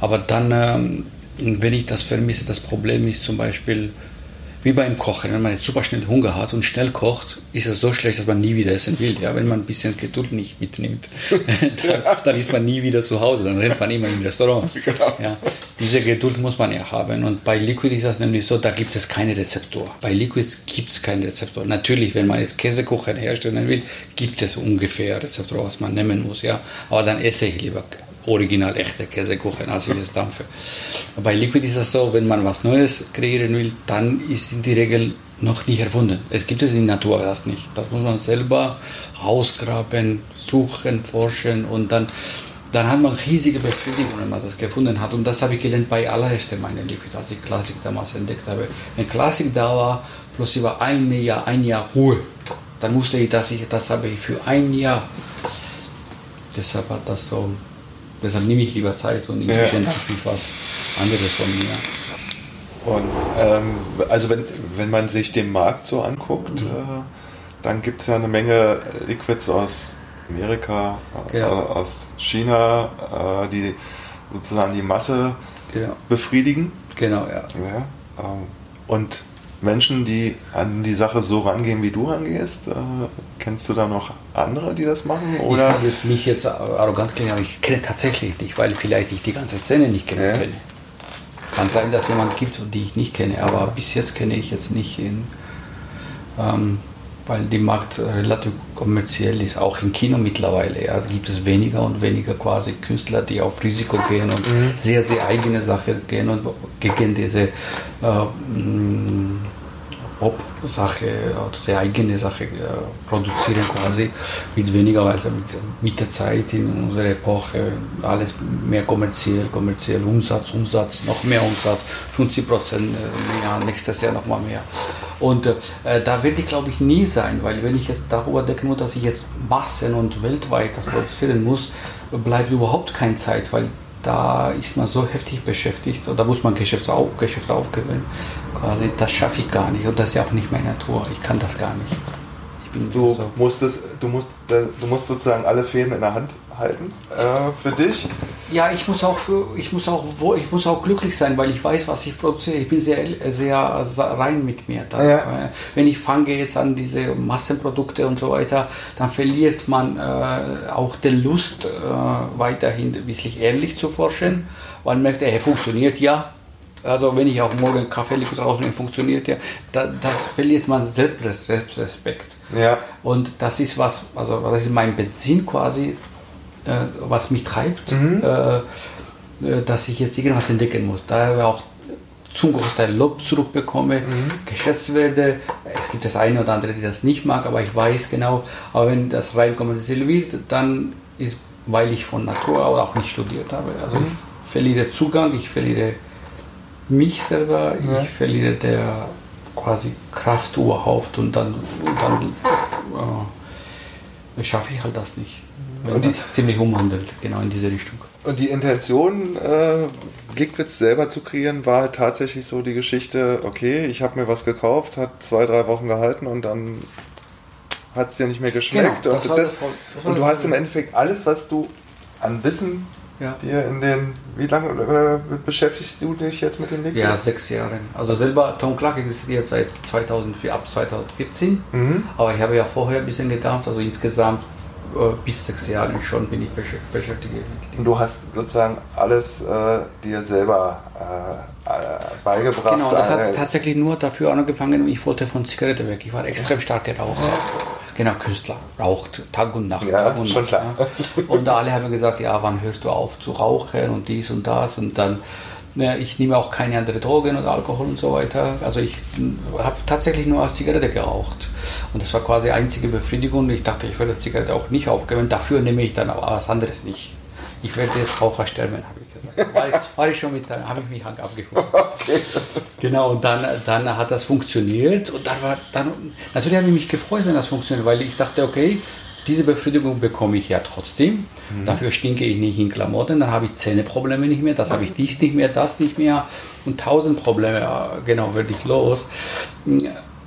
Speaker 2: Aber dann, ähm, wenn ich das vermisse, das Problem ist zum Beispiel, wie beim Kochen, wenn man jetzt super schnell Hunger hat und schnell kocht, ist es so schlecht, dass man nie wieder essen will. Ja, wenn man ein bisschen Geduld nicht mitnimmt, *laughs* dann, dann, ist man nie wieder zu Hause, dann rennt man immer in Restaurants. Genau. Ja, diese Geduld muss man ja haben. Und bei Liquid ist das nämlich so, da gibt es keine Rezeptur. Bei Liquids gibt es keine Rezeptur. Natürlich, wenn man jetzt Käsekuchen herstellen will, gibt es ungefähr Rezeptur, was man nehmen muss. Ja, aber dann esse ich lieber original echte Käsekuchen, als ich es dampfe. Bei Liquid ist es so, wenn man was Neues kreieren will, dann ist in die Regel noch nicht erfunden. Es gibt es in der Natur erst nicht. Das muss man selber ausgraben, suchen, forschen und dann, dann hat man riesige Befriedigung, wenn man das gefunden hat. Und das habe ich gelernt bei allererst meiner Liquid, als ich Klassik damals entdeckt habe. Wenn Klassik da war, plus über ein Jahr, ein Jahr Ruhe, dann wusste ich, dass ich das habe ich für ein Jahr. Deshalb hat das so Deshalb nehme ich lieber Zeit und inzwischen ja. ich was anderes von mir.
Speaker 1: Und ähm, also wenn, wenn man sich den Markt so anguckt, mhm. äh, dann gibt es ja eine Menge Liquids aus Amerika, genau. äh, aus China, äh, die sozusagen die Masse genau. befriedigen.
Speaker 2: Genau, ja.
Speaker 1: ja ähm, und Menschen, die an die Sache so rangehen, wie du rangehst? Äh, kennst du da noch andere, die das machen? Oder?
Speaker 2: Ich würde mich jetzt arrogant klingen, aber ich kenne tatsächlich nicht, weil vielleicht ich die ganze Szene nicht kenne. Ja. Kann sein, dass es jemand gibt, die ich nicht kenne, aber bis jetzt kenne ich jetzt nicht in, ähm, weil die Markt relativ kommerziell ist, auch im Kino mittlerweile. Ja, gibt es weniger und weniger quasi Künstler, die auf Risiko gehen und mhm. sehr, sehr eigene Sache gehen und gegen diese äh, Pop-Sache, sehr eigene Sache äh, produzieren quasi mit weniger, also mit, mit der Zeit in unserer Epoche alles mehr kommerziell, kommerziell Umsatz, Umsatz, noch mehr Umsatz, 50 Prozent äh, mehr, nächstes Jahr noch mal mehr. Und äh, da werde ich glaube ich nie sein, weil wenn ich jetzt darüber denken muss, dass ich jetzt Massen und weltweit das produzieren muss, bleibt überhaupt keine Zeit, weil da ist man so heftig beschäftigt und da muss man Geschäfte, auf, Geschäfte aufgewinnen. Quasi, das schaffe ich gar nicht und das ist ja auch nicht meine Natur. Ich kann das gar nicht.
Speaker 1: du, so. musst es, du, musst, du musst sozusagen alle Fäden in der Hand halten äh, für dich.
Speaker 2: Ja, ich muss auch für, ich muss auch ich muss auch glücklich sein, weil ich weiß, was ich produziere. Ich bin sehr sehr rein mit mir. Da. Ja. Wenn ich fange jetzt an diese Massenprodukte und so weiter, dann verliert man äh, auch die Lust äh, weiterhin wirklich ehrlich zu forschen, man merkt, er funktioniert ja. Also wenn ich auch morgen Kaffee rausnehme, funktioniert ja, da, das verliert man Selbstrespekt.
Speaker 1: Ja.
Speaker 2: Und das ist was, also das ist mein Benzin quasi, was mich treibt, mhm. Äh, äh, dass ich jetzt irgendwas entdecken muss. Da ich auch zum Großteil Lob zurückbekomme, mhm. geschätzt werde. Es gibt das eine oder andere, die das nicht mag, aber ich weiß genau, aber wenn das rein kommerziell wird, dann ist, weil ich von Natur auch nicht studiert habe. Also mhm. ich verliere Zugang, ich verliere mich selber, ja. ich verliere der quasi Kraft überhaupt und dann, und dann äh, schaffe ich halt das nicht und die, das ziemlich umhandelt, genau in diese Richtung.
Speaker 1: Und die Intention, äh, Liquids selber zu kreieren, war tatsächlich so die Geschichte, okay, ich habe mir was gekauft, hat zwei, drei Wochen gehalten und dann hat es dir nicht mehr geschmeckt. Genau, und, das das, das und du hast im Endeffekt alles, was du an Wissen ja. dir in den, wie lange äh, beschäftigst du dich jetzt mit den Liquids?
Speaker 2: Ja, sechs Jahre. Also selber, Tom Clark existiert seit 2004, ab 2014, mhm. aber ich habe ja vorher ein bisschen gedacht, also insgesamt bis sechs Jahren schon bin ich beschäftigt.
Speaker 1: Und du hast sozusagen alles äh, dir selber äh, äh beigebracht?
Speaker 2: Genau, das hat tatsächlich nur dafür angefangen, ich wollte von Zigarette weg. Ich war extrem stark geraucht. Genau, Künstler, raucht Tag und Nacht.
Speaker 1: Ja,
Speaker 2: Tag und
Speaker 1: schon klar. Ja.
Speaker 2: Und alle haben gesagt, ja, wann hörst du auf zu rauchen und dies und das und dann ich nehme auch keine anderen Drogen oder Alkohol und so weiter. Also ich habe tatsächlich nur als Zigarette geraucht. Und das war quasi die einzige Befriedigung. Ich dachte, ich werde die Zigarette auch nicht aufgeben. Dafür nehme ich dann aber was anderes nicht. Ich werde jetzt Raucher sterben, habe ich gesagt. War ich, war ich schon mit, habe ich mich abgefunden. *laughs* Okay. Genau, und dann, dann hat das funktioniert. Und dann war dann, natürlich habe ich mich gefreut, wenn das funktioniert, weil ich dachte, okay, diese Befriedigung bekomme ich ja trotzdem. Mhm. Dafür stinke ich nicht in Klamotten, dann habe ich Zähneprobleme nicht mehr, das habe ich dies nicht mehr, das nicht mehr und tausend Probleme, genau, werde ich los.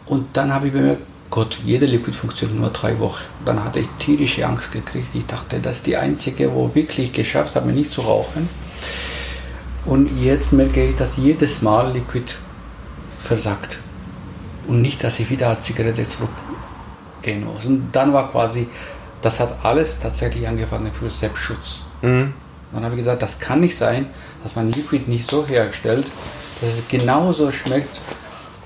Speaker 2: Und dann habe ich bemerkt, Gott, jeder Liquid funktioniert nur drei Wochen. Dann hatte ich tierische Angst gekriegt. Ich dachte, das ist die einzige, wo wirklich geschafft habe, nicht zu rauchen. Und jetzt merke ich, dass jedes Mal Liquid versagt. Und nicht, dass ich wieder Zigarette zurückgehen muss. Und dann war quasi das hat alles tatsächlich angefangen für Selbstschutz. Mhm. Dann habe ich gesagt, das kann nicht sein, dass man Liquid nicht so herstellt, dass es genauso schmeckt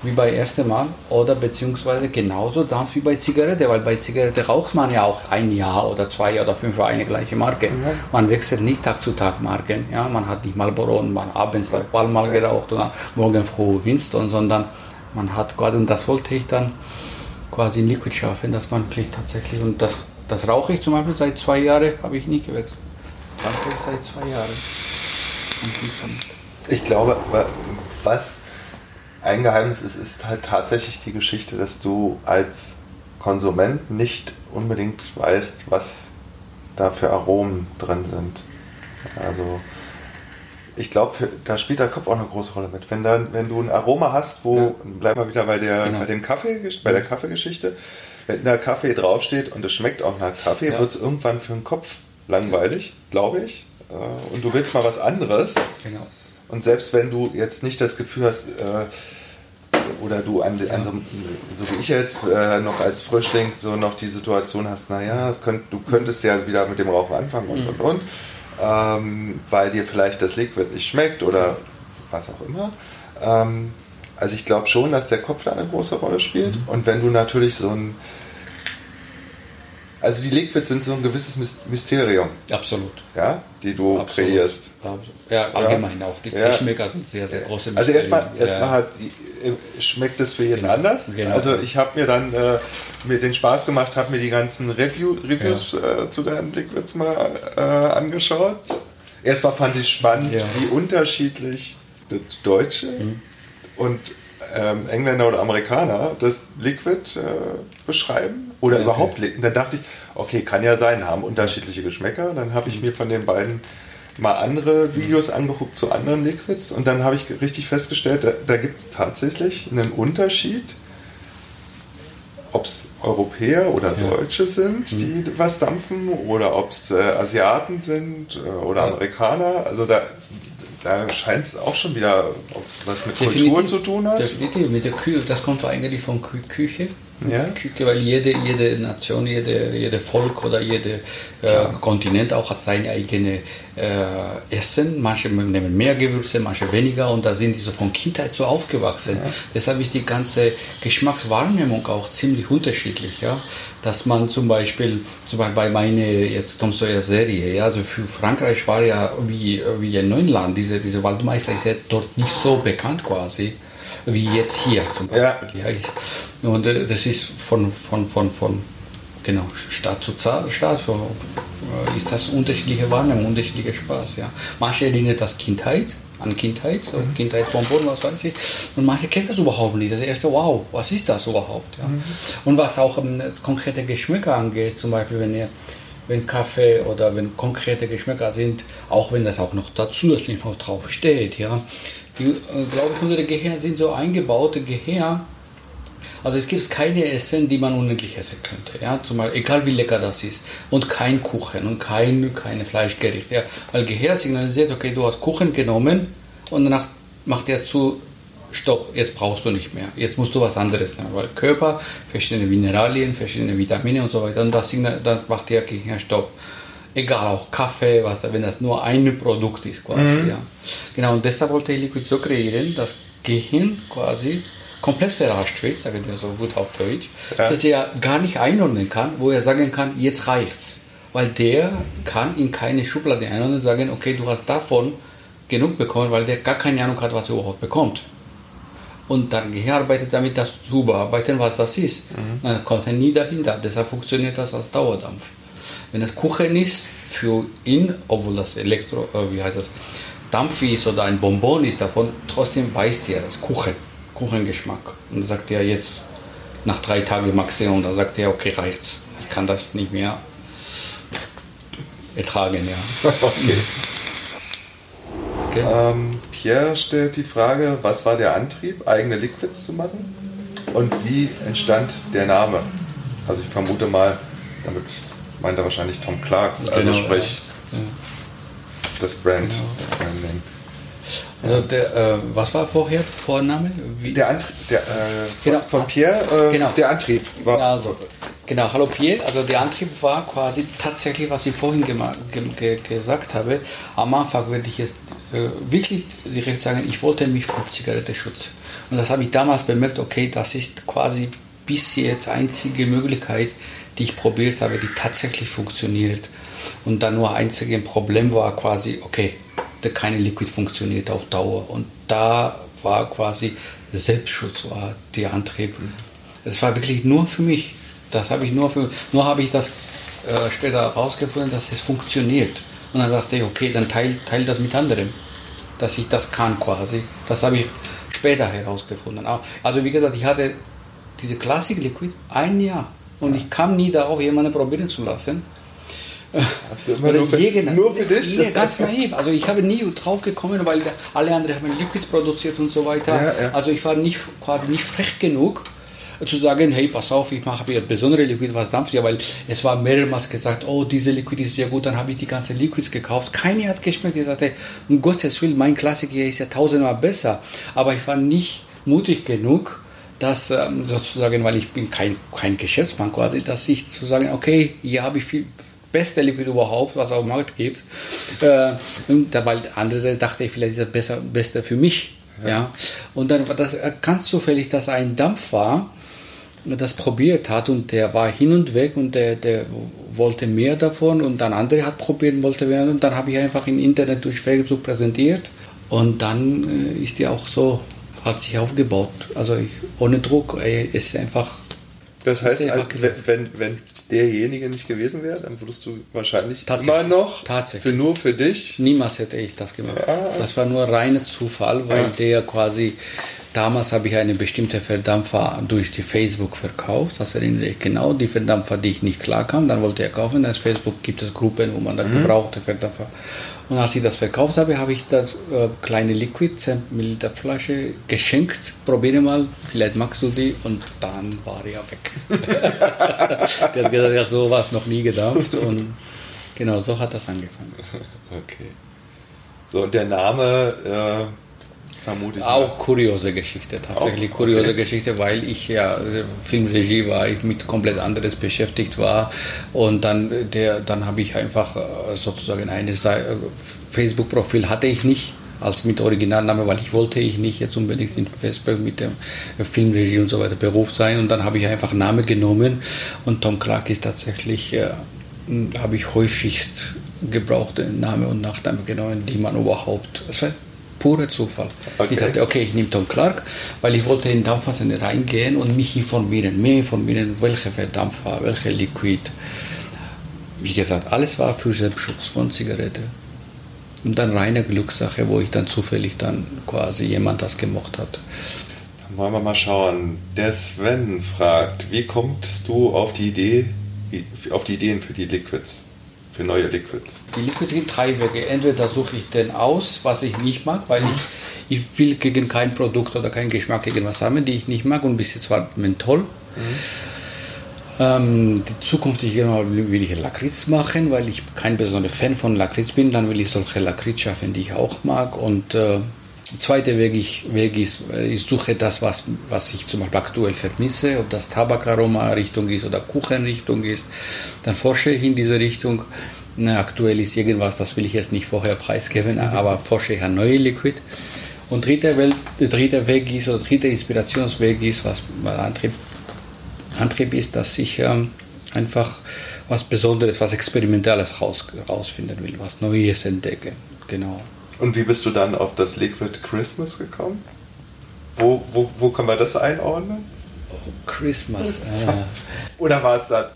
Speaker 2: wie bei erstem Mal oder beziehungsweise genauso dampft wie bei Zigarette, weil bei Zigarette raucht man ja auch ein Jahr oder zwei oder fünf Jahre eine gleiche Marke. Mhm. Man wechselt nicht Tag zu Tag Marken. Ja? Man hat nicht Marlboro und man abends Ball mal geraucht oder morgen froh Winston, sondern man hat quasi, und das wollte ich dann quasi in Liquid schaffen, dass man wirklich tatsächlich, und das das rauche ich zum Beispiel seit zwei Jahren, habe ich nicht gewechselt. Rauche ich seit zwei Jahren.
Speaker 1: Ich glaube, was ein Geheimnis ist, ist halt tatsächlich die Geschichte, dass du als Konsument nicht unbedingt weißt, was da für Aromen drin sind. Also ich glaube, da spielt der Kopf auch eine große Rolle mit. Wenn, dann, wenn du ein Aroma hast, wo, ja. bleiben wir wieder bei der, genau. bei dem Kaffee, bei der Kaffeegeschichte, wenn da Kaffee draufsteht und es schmeckt auch nach Kaffee, ja. wird es irgendwann für den Kopf langweilig, glaube ich. Äh, und du willst mal was anderes. Genau. Und selbst wenn du jetzt nicht das Gefühl hast, äh, oder du an, an so, so, wie ich jetzt äh, noch als Frischling so noch die Situation hast, naja, könnt, du könntest ja wieder mit dem Rauchen anfangen und mhm. und und, ähm, weil dir vielleicht das Liquid nicht schmeckt oder was auch immer. Ähm, also ich glaube schon, dass der Kopf da eine große Rolle spielt. Mhm. Und wenn du natürlich so ein also die Liquids sind so ein gewisses Mysterium.
Speaker 2: Absolut.
Speaker 1: Ja, die du Absolut. kreierst.
Speaker 2: Ja, allgemein ja. auch. Die ja. Geschmäcker sind sehr, sehr große
Speaker 1: Also erstmal, erstmal hat, äh, schmeckt es für jeden genau. anders. Genau. Also ich habe mir dann äh, mir den Spaß gemacht, habe mir die ganzen Review, Reviews ja. äh, zu deinen Liquids mal äh, angeschaut. Erstmal fand ich spannend, wie unterschiedlich das Deutsche mhm. Und ähm, Engländer oder Amerikaner das Liquid äh, beschreiben oder okay. überhaupt. Und dann dachte ich, okay, kann ja sein, haben unterschiedliche Geschmäcker. Dann habe ich mir von den beiden mal andere Videos angeguckt zu anderen Liquids und dann habe ich richtig festgestellt, da, da gibt es tatsächlich einen Unterschied, ob es Europäer oder ja. Deutsche sind, die mhm. was dampfen oder ob es äh, Asiaten sind äh, oder ja. Amerikaner. Also da, da scheint es auch schon wieder, ob es was mit definitiv, Kultur zu tun hat.
Speaker 2: Definitiv, mit der Küche, das kommt eigentlich von Küche. Ja. Weil jede, jede Nation, jede, jede Volk oder jeder äh, Kontinent auch hat seine eigene äh, Essen. Manche nehmen mehr Gewürze, manche weniger und da sind die so von Kindheit so aufgewachsen. Ja. Deshalb ist die ganze Geschmackswahrnehmung auch ziemlich unterschiedlich. Ja? Dass man zum Beispiel, zum Beispiel bei meiner jetzt Tom Sawyer Serie, ja, also für Frankreich war ja wie, wie ein Neuland, diese, diese Waldmeister ist ja dort nicht so bekannt quasi wie jetzt hier zum Beispiel. Ja. ja und äh, das ist von, von, von, von genau, Stadt zu Stadt so, äh, ist das unterschiedliche Wahrnehmung, unterschiedlicher Spaß. Ja. Manche erinnern das Kindheit, an Kindheit, so mhm. Kindheitsbonbon, was weiß ich. Und manche kennen das überhaupt nicht. Das erste, wow, was ist das überhaupt? Ja. Mhm. Und was auch um, konkrete Geschmäcker angeht, zum Beispiel, wenn ihr wenn Kaffee oder wenn konkrete Geschmäcker sind, auch wenn das auch noch dazu noch drauf steht, ja, die, äh, glaube ich, unsere Gehirn sind so eingebaute Gehirn. Also es gibt keine Essen, die man unendlich essen könnte. Ja? Zumal, egal wie lecker das ist. Und kein Kuchen und kein keine Fleischgericht. Ja? Weil Gehirn signalisiert, okay, du hast Kuchen genommen und danach macht er zu stopp, jetzt brauchst du nicht mehr. Jetzt musst du was anderes nehmen, weil Körper, verschiedene Mineralien, verschiedene Vitamine und so weiter. Und das, das macht der Gehirn Stopp. Egal, auch Kaffee, was, wenn das nur ein Produkt ist quasi. Mhm. Ja. Genau, und deshalb wollte ich Liquid so kreieren, dass Gehirn quasi komplett verarscht wird, sagen wir so gut auf Deutsch, ja. dass er gar nicht einordnen kann, wo er sagen kann, jetzt reicht's. Weil der kann in keine Schublade einordnen und sagen, okay, du hast davon genug bekommen, weil der gar keine Ahnung hat, was er überhaupt bekommt. Und dann gearbeitet damit, das zu bearbeiten, was das ist. Mhm. Dann kommt er nie dahinter. Deshalb funktioniert das als Dauerdampf. Wenn es Kuchen ist, für ihn, obwohl das Elektro, äh, wie heißt das, Dampf ist oder ein Bonbon ist davon, trotzdem weiß er das Kuchen. Kuchengeschmack. Und dann sagt er jetzt nach drei Tagen Maximum, dann sagt er, okay, reicht's. Ich kann das nicht mehr ertragen, ja. *laughs* okay.
Speaker 1: okay. Ähm, Pierre stellt die Frage, was war der Antrieb, eigene Liquids zu machen? Und wie entstand der Name? Also ich vermute mal, damit meint er wahrscheinlich Tom Clarks, also genau, sprich ja. das Brand, genau. das Brand Name.
Speaker 2: Also der, äh, was war vorher Vorname?
Speaker 1: Wie? Der Antrieb, der, äh, genau. von, Pierre, äh, genau. der Antrieb
Speaker 2: war. Also, genau, hallo Pierre. Also der Antrieb war quasi tatsächlich, was ich vorhin ge ge gesagt habe. Am Anfang würde ich jetzt äh, wirklich direkt sagen, ich wollte mich vor Zigarette schützen. Und das habe ich damals bemerkt, okay, das ist quasi bis jetzt einzige Möglichkeit, die ich probiert habe, die tatsächlich funktioniert. Und dann nur einzige Problem war quasi, okay, keine Liquid funktioniert auf Dauer. Und da war quasi Selbstschutz war der Antrieb. Es war wirklich nur für mich. Das habe ich nur für, nur habe ich das äh, später herausgefunden, dass es funktioniert. Und dann dachte ich, okay, dann teile teil das mit anderen, dass ich das kann quasi. Das habe ich später herausgefunden. Also wie gesagt, ich hatte diese Classic Liquid ein Jahr und ich kam nie darauf, jemanden probieren zu lassen.
Speaker 1: Hast du immer nur für, nur für dich?
Speaker 2: Nee, ganz naiv. Also ich habe nie drauf gekommen, weil alle anderen haben Liquids produziert und so weiter. Ja, ja. Also ich war nicht, quasi nicht frech genug zu sagen, hey, pass auf, ich mache hier besondere Liquid, was dampft ja, weil es war mehrmals gesagt, oh, diese Liquid ist sehr gut, dann habe ich die ganzen Liquids gekauft. Keine hat geschmeckt. Ich sagte, um Gottes Willen, mein Klassiker ist ja tausendmal besser. Aber ich war nicht mutig genug, dass ähm, sozusagen, weil ich bin kein, kein Geschäftsmann quasi, dass ich zu sagen, okay, hier habe ich viel, beste Liquid überhaupt, was es auf dem Markt gibt. Äh, und da, weil andere dachte ich, vielleicht ist das besser, beste für mich. Ja. ja. Und dann war das ganz zufällig, dass ein Dampf war, das probiert hat und der war hin und weg und der, der wollte mehr davon und dann andere hat probiert und wollte mehr und dann habe ich einfach im Internet durch Facebook präsentiert und dann äh, ist die auch so, hat sich aufgebaut. Also ich, ohne Druck, ey, ist einfach.
Speaker 1: Das heißt, einfach also, wenn, wenn derjenige nicht gewesen wäre, dann würdest du wahrscheinlich immer noch
Speaker 2: Tatsächlich.
Speaker 1: Für nur für dich.
Speaker 2: Niemals hätte ich das gemacht. Ja. Das war nur reiner Zufall, weil ja. der quasi damals habe ich eine bestimmte Verdampfer durch die Facebook verkauft. Das erinnere ich genau. Die Verdampfer, die ich nicht klar kam, dann wollte er kaufen. Als Facebook gibt es Gruppen, wo man da mhm. gebrauchte Verdampfer und als ich das verkauft habe, habe ich das äh, kleine Liquid, 10 Milliliter Flasche, geschenkt. Probiere mal, vielleicht magst du die. Und dann war er weg. *laughs* Der hat gesagt, ja, so war es noch nie gedampft. Und genau so hat das angefangen. *laughs*
Speaker 1: Okay. So, und der Name, äh Vermute ich
Speaker 2: auch mal. kuriose Geschichte, tatsächlich auch? kuriose okay. Geschichte, weil ich ja also Filmregie war, ich mit komplett anderes beschäftigt war und dann der, dann habe ich einfach äh, sozusagen eine Facebook-Profil hatte ich nicht als mit Originalname, weil ich wollte ich nicht jetzt unbedingt in Facebook mit der Filmregie und so weiter berufen sein und dann habe ich einfach Name genommen und Tom Clark ist tatsächlich äh, habe ich häufigst gebrauchte Name und Nachname genommen, die man überhaupt. Es war purer Zufall. Okay. Ich dachte, okay, ich nehme Tom Clark, weil ich wollte in Dampfwasser reingehen und mich informieren, mehr informieren, welche Verdampfer, welche Liquid. Wie gesagt, alles war für Selbstschutz von Zigarette. Und dann reine Glückssache, wo ich dann zufällig dann quasi jemand das gemocht hat.
Speaker 1: Dann wollen wir mal schauen. Der Sven fragt, wie kommst du auf die Idee, auf die Ideen für die Liquids? Für neue Liquids?
Speaker 2: Die Liquids sind drei Wege. Entweder suche ich den aus, was ich nicht mag, weil ich, ich will gegen kein Produkt oder keinen Geschmack gegen was haben, die ich nicht mag. Und bis jetzt war Menthol. Mhm. Ähm, die Zukunft ich will ich Lakritz machen, weil ich kein besonderer Fan von Lakritz bin. Dann will ich solche Lakritz schaffen, die ich auch mag. Und äh, Zweiter Weg, ich, Weg ist, ich suche das, was, was ich zum Beispiel aktuell vermisse, ob das Tabakaroma-Richtung ist oder Kuchenrichtung ist. Dann forsche ich in diese Richtung. Na, aktuell ist irgendwas, das will ich jetzt nicht vorher preisgeben, mhm. aber forsche ich an neue Liquid. Und dritter, Welt, dritter Weg ist, oder dritter Inspirationsweg ist, was Antrieb, Antrieb ist, dass ich ähm, einfach was Besonderes, was Experimentelles raus, rausfinden will, was Neues entdecken. Genau.
Speaker 1: Und wie bist du dann auf das Liquid Christmas gekommen? Wo, wo, wo können wir das einordnen?
Speaker 2: Oh, Christmas. Ah. *laughs*
Speaker 1: Oder war es da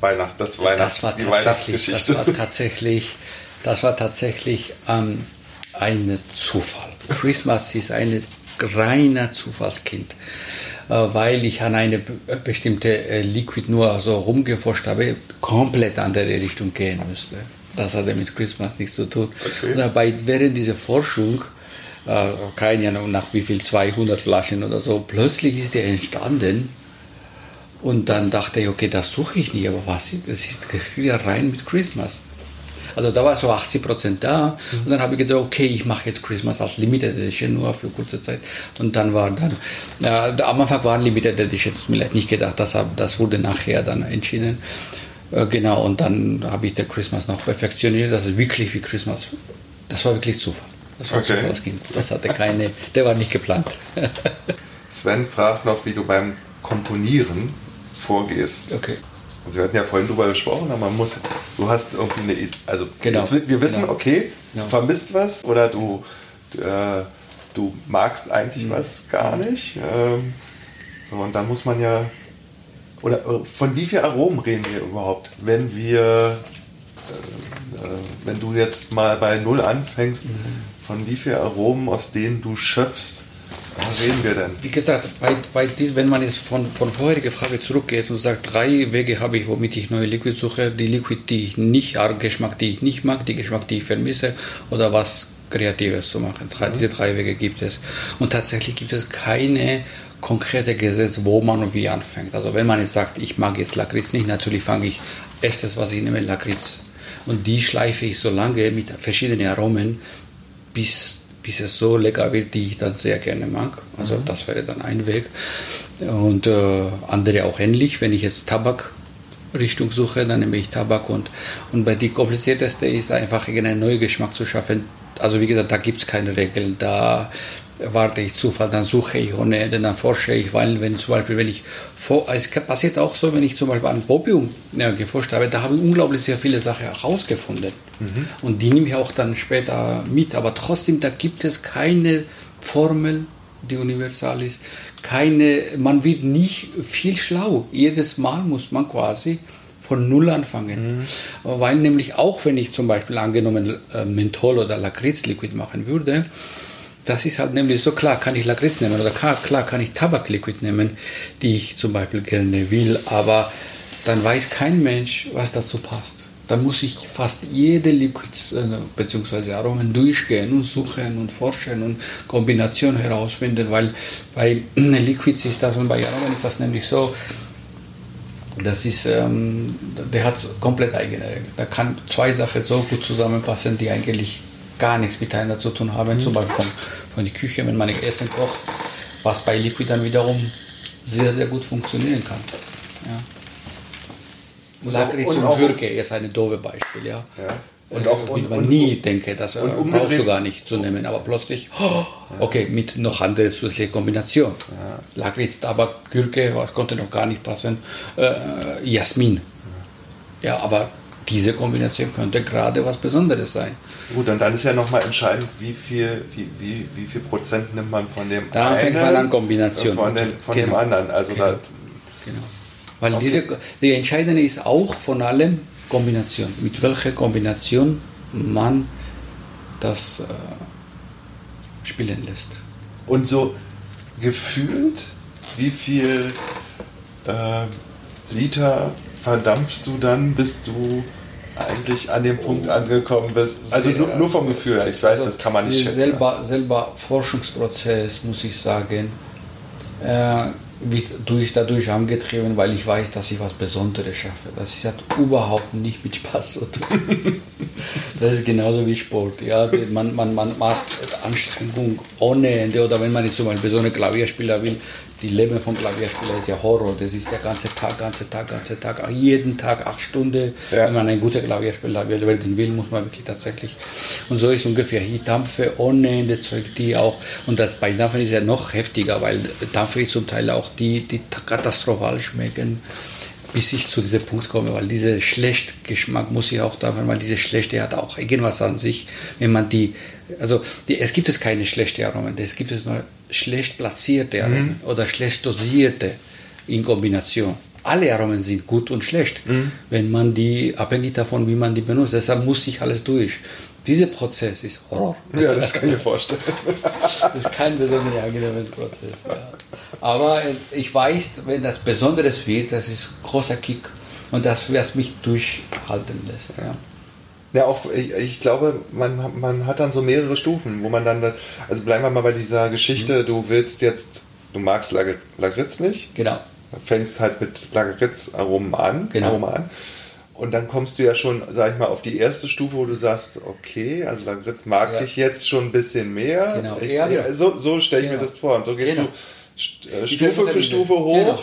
Speaker 1: Weihnacht, das Weihnacht,
Speaker 2: das war die Weihnachtsgeschichte? Das war tatsächlich, das war tatsächlich ähm, ein Zufall. Christmas ist ein reiner Zufallskind, äh, weil ich an eine bestimmte äh, Liquid nur so rumgeforscht habe, komplett andere Richtung gehen müsste. Das hatte mit Christmas nichts zu tun. Okay. Dabei, während dieser Forschung, äh, keine Ahnung nach wie viel, 200 Flaschen oder so, plötzlich ist der entstanden. Und dann dachte ich, okay, das suche ich nicht, aber was ist, das ist ja rein mit Christmas. Also da war so 80 Prozent da. Und dann habe ich gedacht, okay, ich mache jetzt Christmas als Limited Edition nur für kurze Zeit. Und dann war dann, äh, am Anfang waren Limited Editions, mir nicht gedacht, das, das wurde nachher dann entschieden. Äh, genau, und dann habe ich der Christmas noch perfektioniert. Das ist wirklich wie Christmas. Das war wirklich Zufall. Das war okay. Zufall, das hatte keine, der war nicht geplant. *laughs*
Speaker 1: Sven fragt noch, wie du beim Komponieren vorgehst.
Speaker 2: Okay.
Speaker 1: Also wir hatten ja vorhin drüber gesprochen, aber man muss, du hast irgendwie eine, also genau. wir wissen, genau. okay, genau. du vermisst was oder du, äh, du magst eigentlich mhm. was gar nicht. Ähm, so, und dann muss man ja oder äh, von wie viel Aromen reden wir überhaupt, wenn wir, äh, äh, wenn du jetzt mal bei Null anfängst, mhm. von wie viel Aromen, aus denen du schöpfst, reden wir denn?
Speaker 2: Wie gesagt, bei, bei dies, wenn man jetzt von, von vorheriger Frage zurückgeht und sagt, drei Wege habe ich, womit ich neue Liquid suche, die Liquid, die ich nicht, Geschmack, die ich nicht mag, die Geschmack, die ich vermisse oder was Kreatives zu machen. Drei, mhm. Diese drei Wege gibt es. Und tatsächlich gibt es keine konkrete Gesetz, wo man und wie anfängt. Also wenn man jetzt sagt, ich mag jetzt Lakritz nicht, natürlich fange ich erstes, was ich nehme, Lakritz. Und die schleife ich so lange mit verschiedenen Aromen, bis, bis es so lecker wird, die ich dann sehr gerne mag. Also mhm. das wäre dann ein Weg. Und äh, andere auch ähnlich. Wenn ich jetzt Tabak Richtung suche, dann nehme ich Tabak und, und bei die komplizierteste ist einfach irgendeinen neuen Geschmack zu schaffen. Also wie gesagt, da gibt es keine Regeln. Da warte ich Zufall, dann suche ich ohne Ende, dann forsche ich, weil wenn zum Beispiel, wenn ich, es passiert auch so, wenn ich zum Beispiel an Bobium ja, geforscht habe, da habe ich unglaublich sehr viele Sachen herausgefunden. Mhm. Und die nehme ich auch dann später mit. Aber trotzdem, da gibt es keine Formel, die universal ist. Keine, man wird nicht viel schlau. Jedes Mal muss man quasi von Null anfangen. Mhm. Weil nämlich auch, wenn ich zum Beispiel angenommen äh, Menthol oder Lakritzliquid machen würde, das ist halt nämlich so klar, kann ich Lakritz nehmen oder klar, klar kann ich Tabakliquid nehmen, die ich zum Beispiel gerne will, aber dann weiß kein Mensch, was dazu passt. Dann muss ich fast jede Liquids äh, bzw. Aromen durchgehen und suchen und forschen und Kombinationen herausfinden, weil bei *clears throat* Liquids ist das und bei Aromen ist das nämlich so, das ist, ähm, der hat komplett eigene Regeln. Da kann zwei Sachen so gut zusammenpassen, die eigentlich gar nichts miteinander zu tun haben. Mhm. Zum Beispiel von, von der Küche, wenn man Essen kocht, was bei Liquid dann wiederum sehr, sehr gut funktionieren kann. Ja. Lakritz und, und Würge ist ein doofe Beispiel. Ja. ja. Und auch, und, man nie denke, das und brauchst du gar nicht zu nehmen, aber plötzlich, oh, okay, mit noch andere zusätzliche Kombination. Ja. Lakritz, Tabak, Gürke, was konnte noch gar nicht passen, äh, Jasmin. Ja, aber diese Kombination könnte gerade was Besonderes sein.
Speaker 1: Gut, und dann ist ja nochmal entscheidend, wie viel, wie, wie, wie viel Prozent nimmt man von dem
Speaker 2: da einen fängt man an Kombination.
Speaker 1: Von, den, von genau. dem anderen. Also
Speaker 2: genau.
Speaker 1: Da,
Speaker 2: genau. Weil diese, die Entscheidende ist auch von allem Kombination. Mit welcher Kombination man das äh, spielen lässt.
Speaker 1: Und so gefühlt, wie viel äh, Liter verdampfst du dann, bis du eigentlich an dem Punkt angekommen bist? Also nur, nur vom Gefühl her, ich weiß, also das kann man nicht schätzen.
Speaker 2: Selber, selber Forschungsprozess, muss ich sagen, äh, wird durch, dadurch angetrieben, weil ich weiß, dass ich was Besonderes schaffe. Das hat überhaupt nicht mit Spaß zu tun. *laughs* Das ist genauso wie Sport. Ja, man, man, man macht Anstrengung ohne Ende. Oder wenn man jetzt zum Beispiel so eine Klavierspieler will, die Leben vom Klavierspieler ist ja Horror. Das ist der ganze Tag, ganze Tag, ganze Tag, jeden Tag acht Stunden. Ja. Wenn man ein guter Klavierspieler werden will, muss man wirklich tatsächlich. Und so ist ungefähr hier Dampfe ohne Ende Zeug, die auch. Und das, bei Dampfen ist ja noch heftiger, weil Dampfe ist zum Teil auch die, die katastrophal schmecken bis ich zu diesem Punkt komme, weil dieser schlechte Geschmack muss ich auch da, wenn man diese schlechte hat auch irgendwas an sich, wenn man die, also die, es gibt es keine schlechten Aromen, es gibt es nur schlecht platzierte Aromen mhm. oder schlecht dosierte in Kombination. Alle Aromen sind gut und schlecht, mhm. wenn man die, abhängig davon, wie man die benutzt. Deshalb muss ich alles durch. Dieser Prozess ist Horror.
Speaker 1: Ja, das kann ich mir vorstellen.
Speaker 2: das ist kein besonders angenehmer Prozess. Ja. Aber ich weiß, wenn das Besonderes wird, das ist großer Kick. Und das, was mich durchhalten lässt. Ja.
Speaker 1: Ja, auch ich, ich, glaube, man, man hat dann so mehrere Stufen, wo man dann, also bleiben wir mal bei dieser Geschichte, mhm. du willst jetzt, du magst Lagritz nicht.
Speaker 2: Genau.
Speaker 1: Fängst halt mit Lagritz-Aromen an. Genau. Aroma an. Und dann kommst du ja schon, sag ich mal, auf die erste Stufe, wo du sagst, okay, also Lagritz mag ja. ich jetzt schon ein bisschen mehr. Genau. Ich, ja, so so stelle ich genau. mir das vor. Und so gehst genau. du Stufe für Stufe hoch.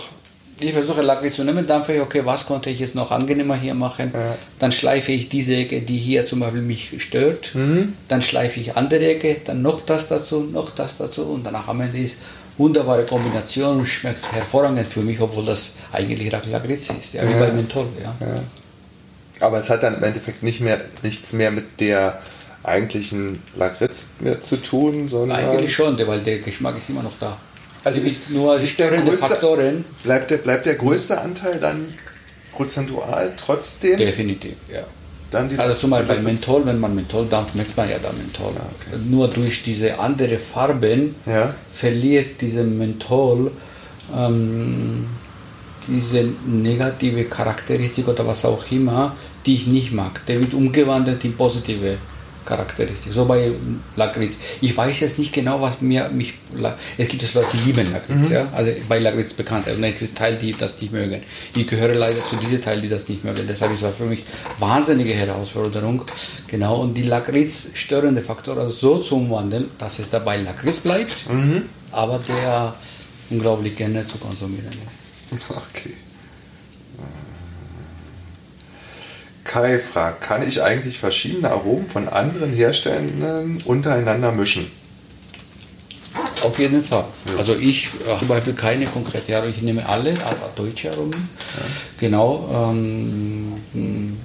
Speaker 2: Ich versuche Lagritz zu nehmen, dann ich, okay, was konnte ich jetzt noch angenehmer hier machen? Ja. Dann schleife ich diese Ecke, die hier zum Beispiel mich stört. Mhm. Dann schleife ich andere Ecke, dann noch das dazu, noch das dazu und danach am Ende ist wunderbare Kombination und schmeckt hervorragend für mich, obwohl das eigentlich Lagritz ist, ja, wie bei Menthol. Ja.
Speaker 1: Aber es hat dann im Endeffekt nicht mehr, nichts mehr mit der eigentlichen Lagritz mehr zu tun, sondern.
Speaker 2: Eigentlich schon, weil der Geschmack ist immer noch da.
Speaker 1: Also ist, nur ist der größte, Faktoren. Bleibt der, bleibt der größte Anteil dann prozentual trotzdem?
Speaker 2: Definitiv, ja. also zum Beispiel bei Menthol, wenn man Menthol dampft, merkt man ja da Menthol. Ja, okay. Nur durch diese andere Farben ja. verliert diese Menthol ähm, diese negative Charakteristik oder was auch immer, die ich nicht mag. Der wird umgewandelt in positive Charakteristik. So bei Lakritz. Ich weiß jetzt nicht genau, was mir mich. Es gibt es Leute, die lieben Lakritz, mhm. ja. Also bei Lakritz bekannt. Also es gibt Teil, die das nicht mögen. Ich gehöre leider zu diesen Teil, die das nicht mögen. Deshalb ist es für mich wahnsinnige Herausforderung. Genau. Und die Lakritz störende Faktor also so zu umwandeln, dass es dabei Lakritz bleibt, mhm. aber der unglaublich gerne zu konsumieren ist. *laughs*
Speaker 1: Okay. Kai fragt, kann ich eigentlich verschiedene Aromen von anderen Herstellern untereinander mischen?
Speaker 2: Auf jeden Fall. Ja. Also ich arbeite keine konkrete Aromen, ich nehme alle, aber deutsche Aromen. Ja. Genau, ähm,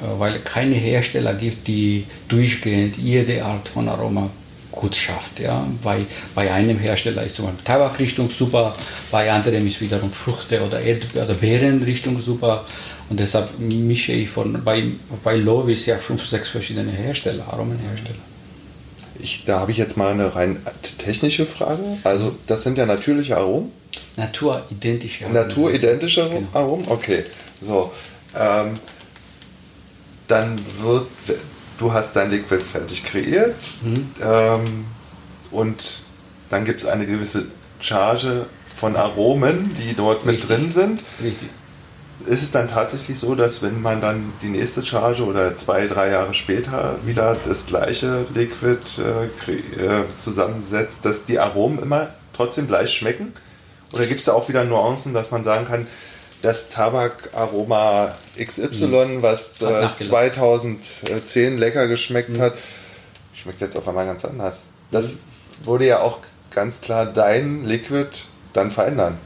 Speaker 2: äh, weil es keine Hersteller gibt, die durchgehend jede Art von Aroma gut schafft. Ja? Bei, bei einem Hersteller ist zum Beispiel Tabakrichtung super, bei anderem ist wiederum Früchte- oder Erdbeer- oder Beerenrichtung super. Und deshalb mische ich von, bei, bei Lovis ja fünf, sechs verschiedene Hersteller, Aromenhersteller.
Speaker 1: Ich, da habe ich jetzt mal eine rein technische Frage. Also das sind ja natürliche Aromen?
Speaker 2: Naturidentische
Speaker 1: Aromen. Naturidentische genau. Aromen? Okay. So. Ähm, dann wird, du hast dein Liquid fertig kreiert mhm. ähm, und dann gibt es eine gewisse Charge von Aromen, die dort Richtig. mit drin sind. Richtig ist es dann tatsächlich so, dass wenn man dann die nächste Charge oder zwei, drei Jahre später wieder das gleiche Liquid äh, äh, zusammensetzt, dass die Aromen immer trotzdem gleich schmecken? Oder gibt es da auch wieder Nuancen, dass man sagen kann, das Tabakaroma XY, mhm. was äh, 2010 lecker geschmeckt mhm. hat, schmeckt jetzt auf einmal ganz anders. Das mhm. wurde ja auch ganz klar dein Liquid dann verändern.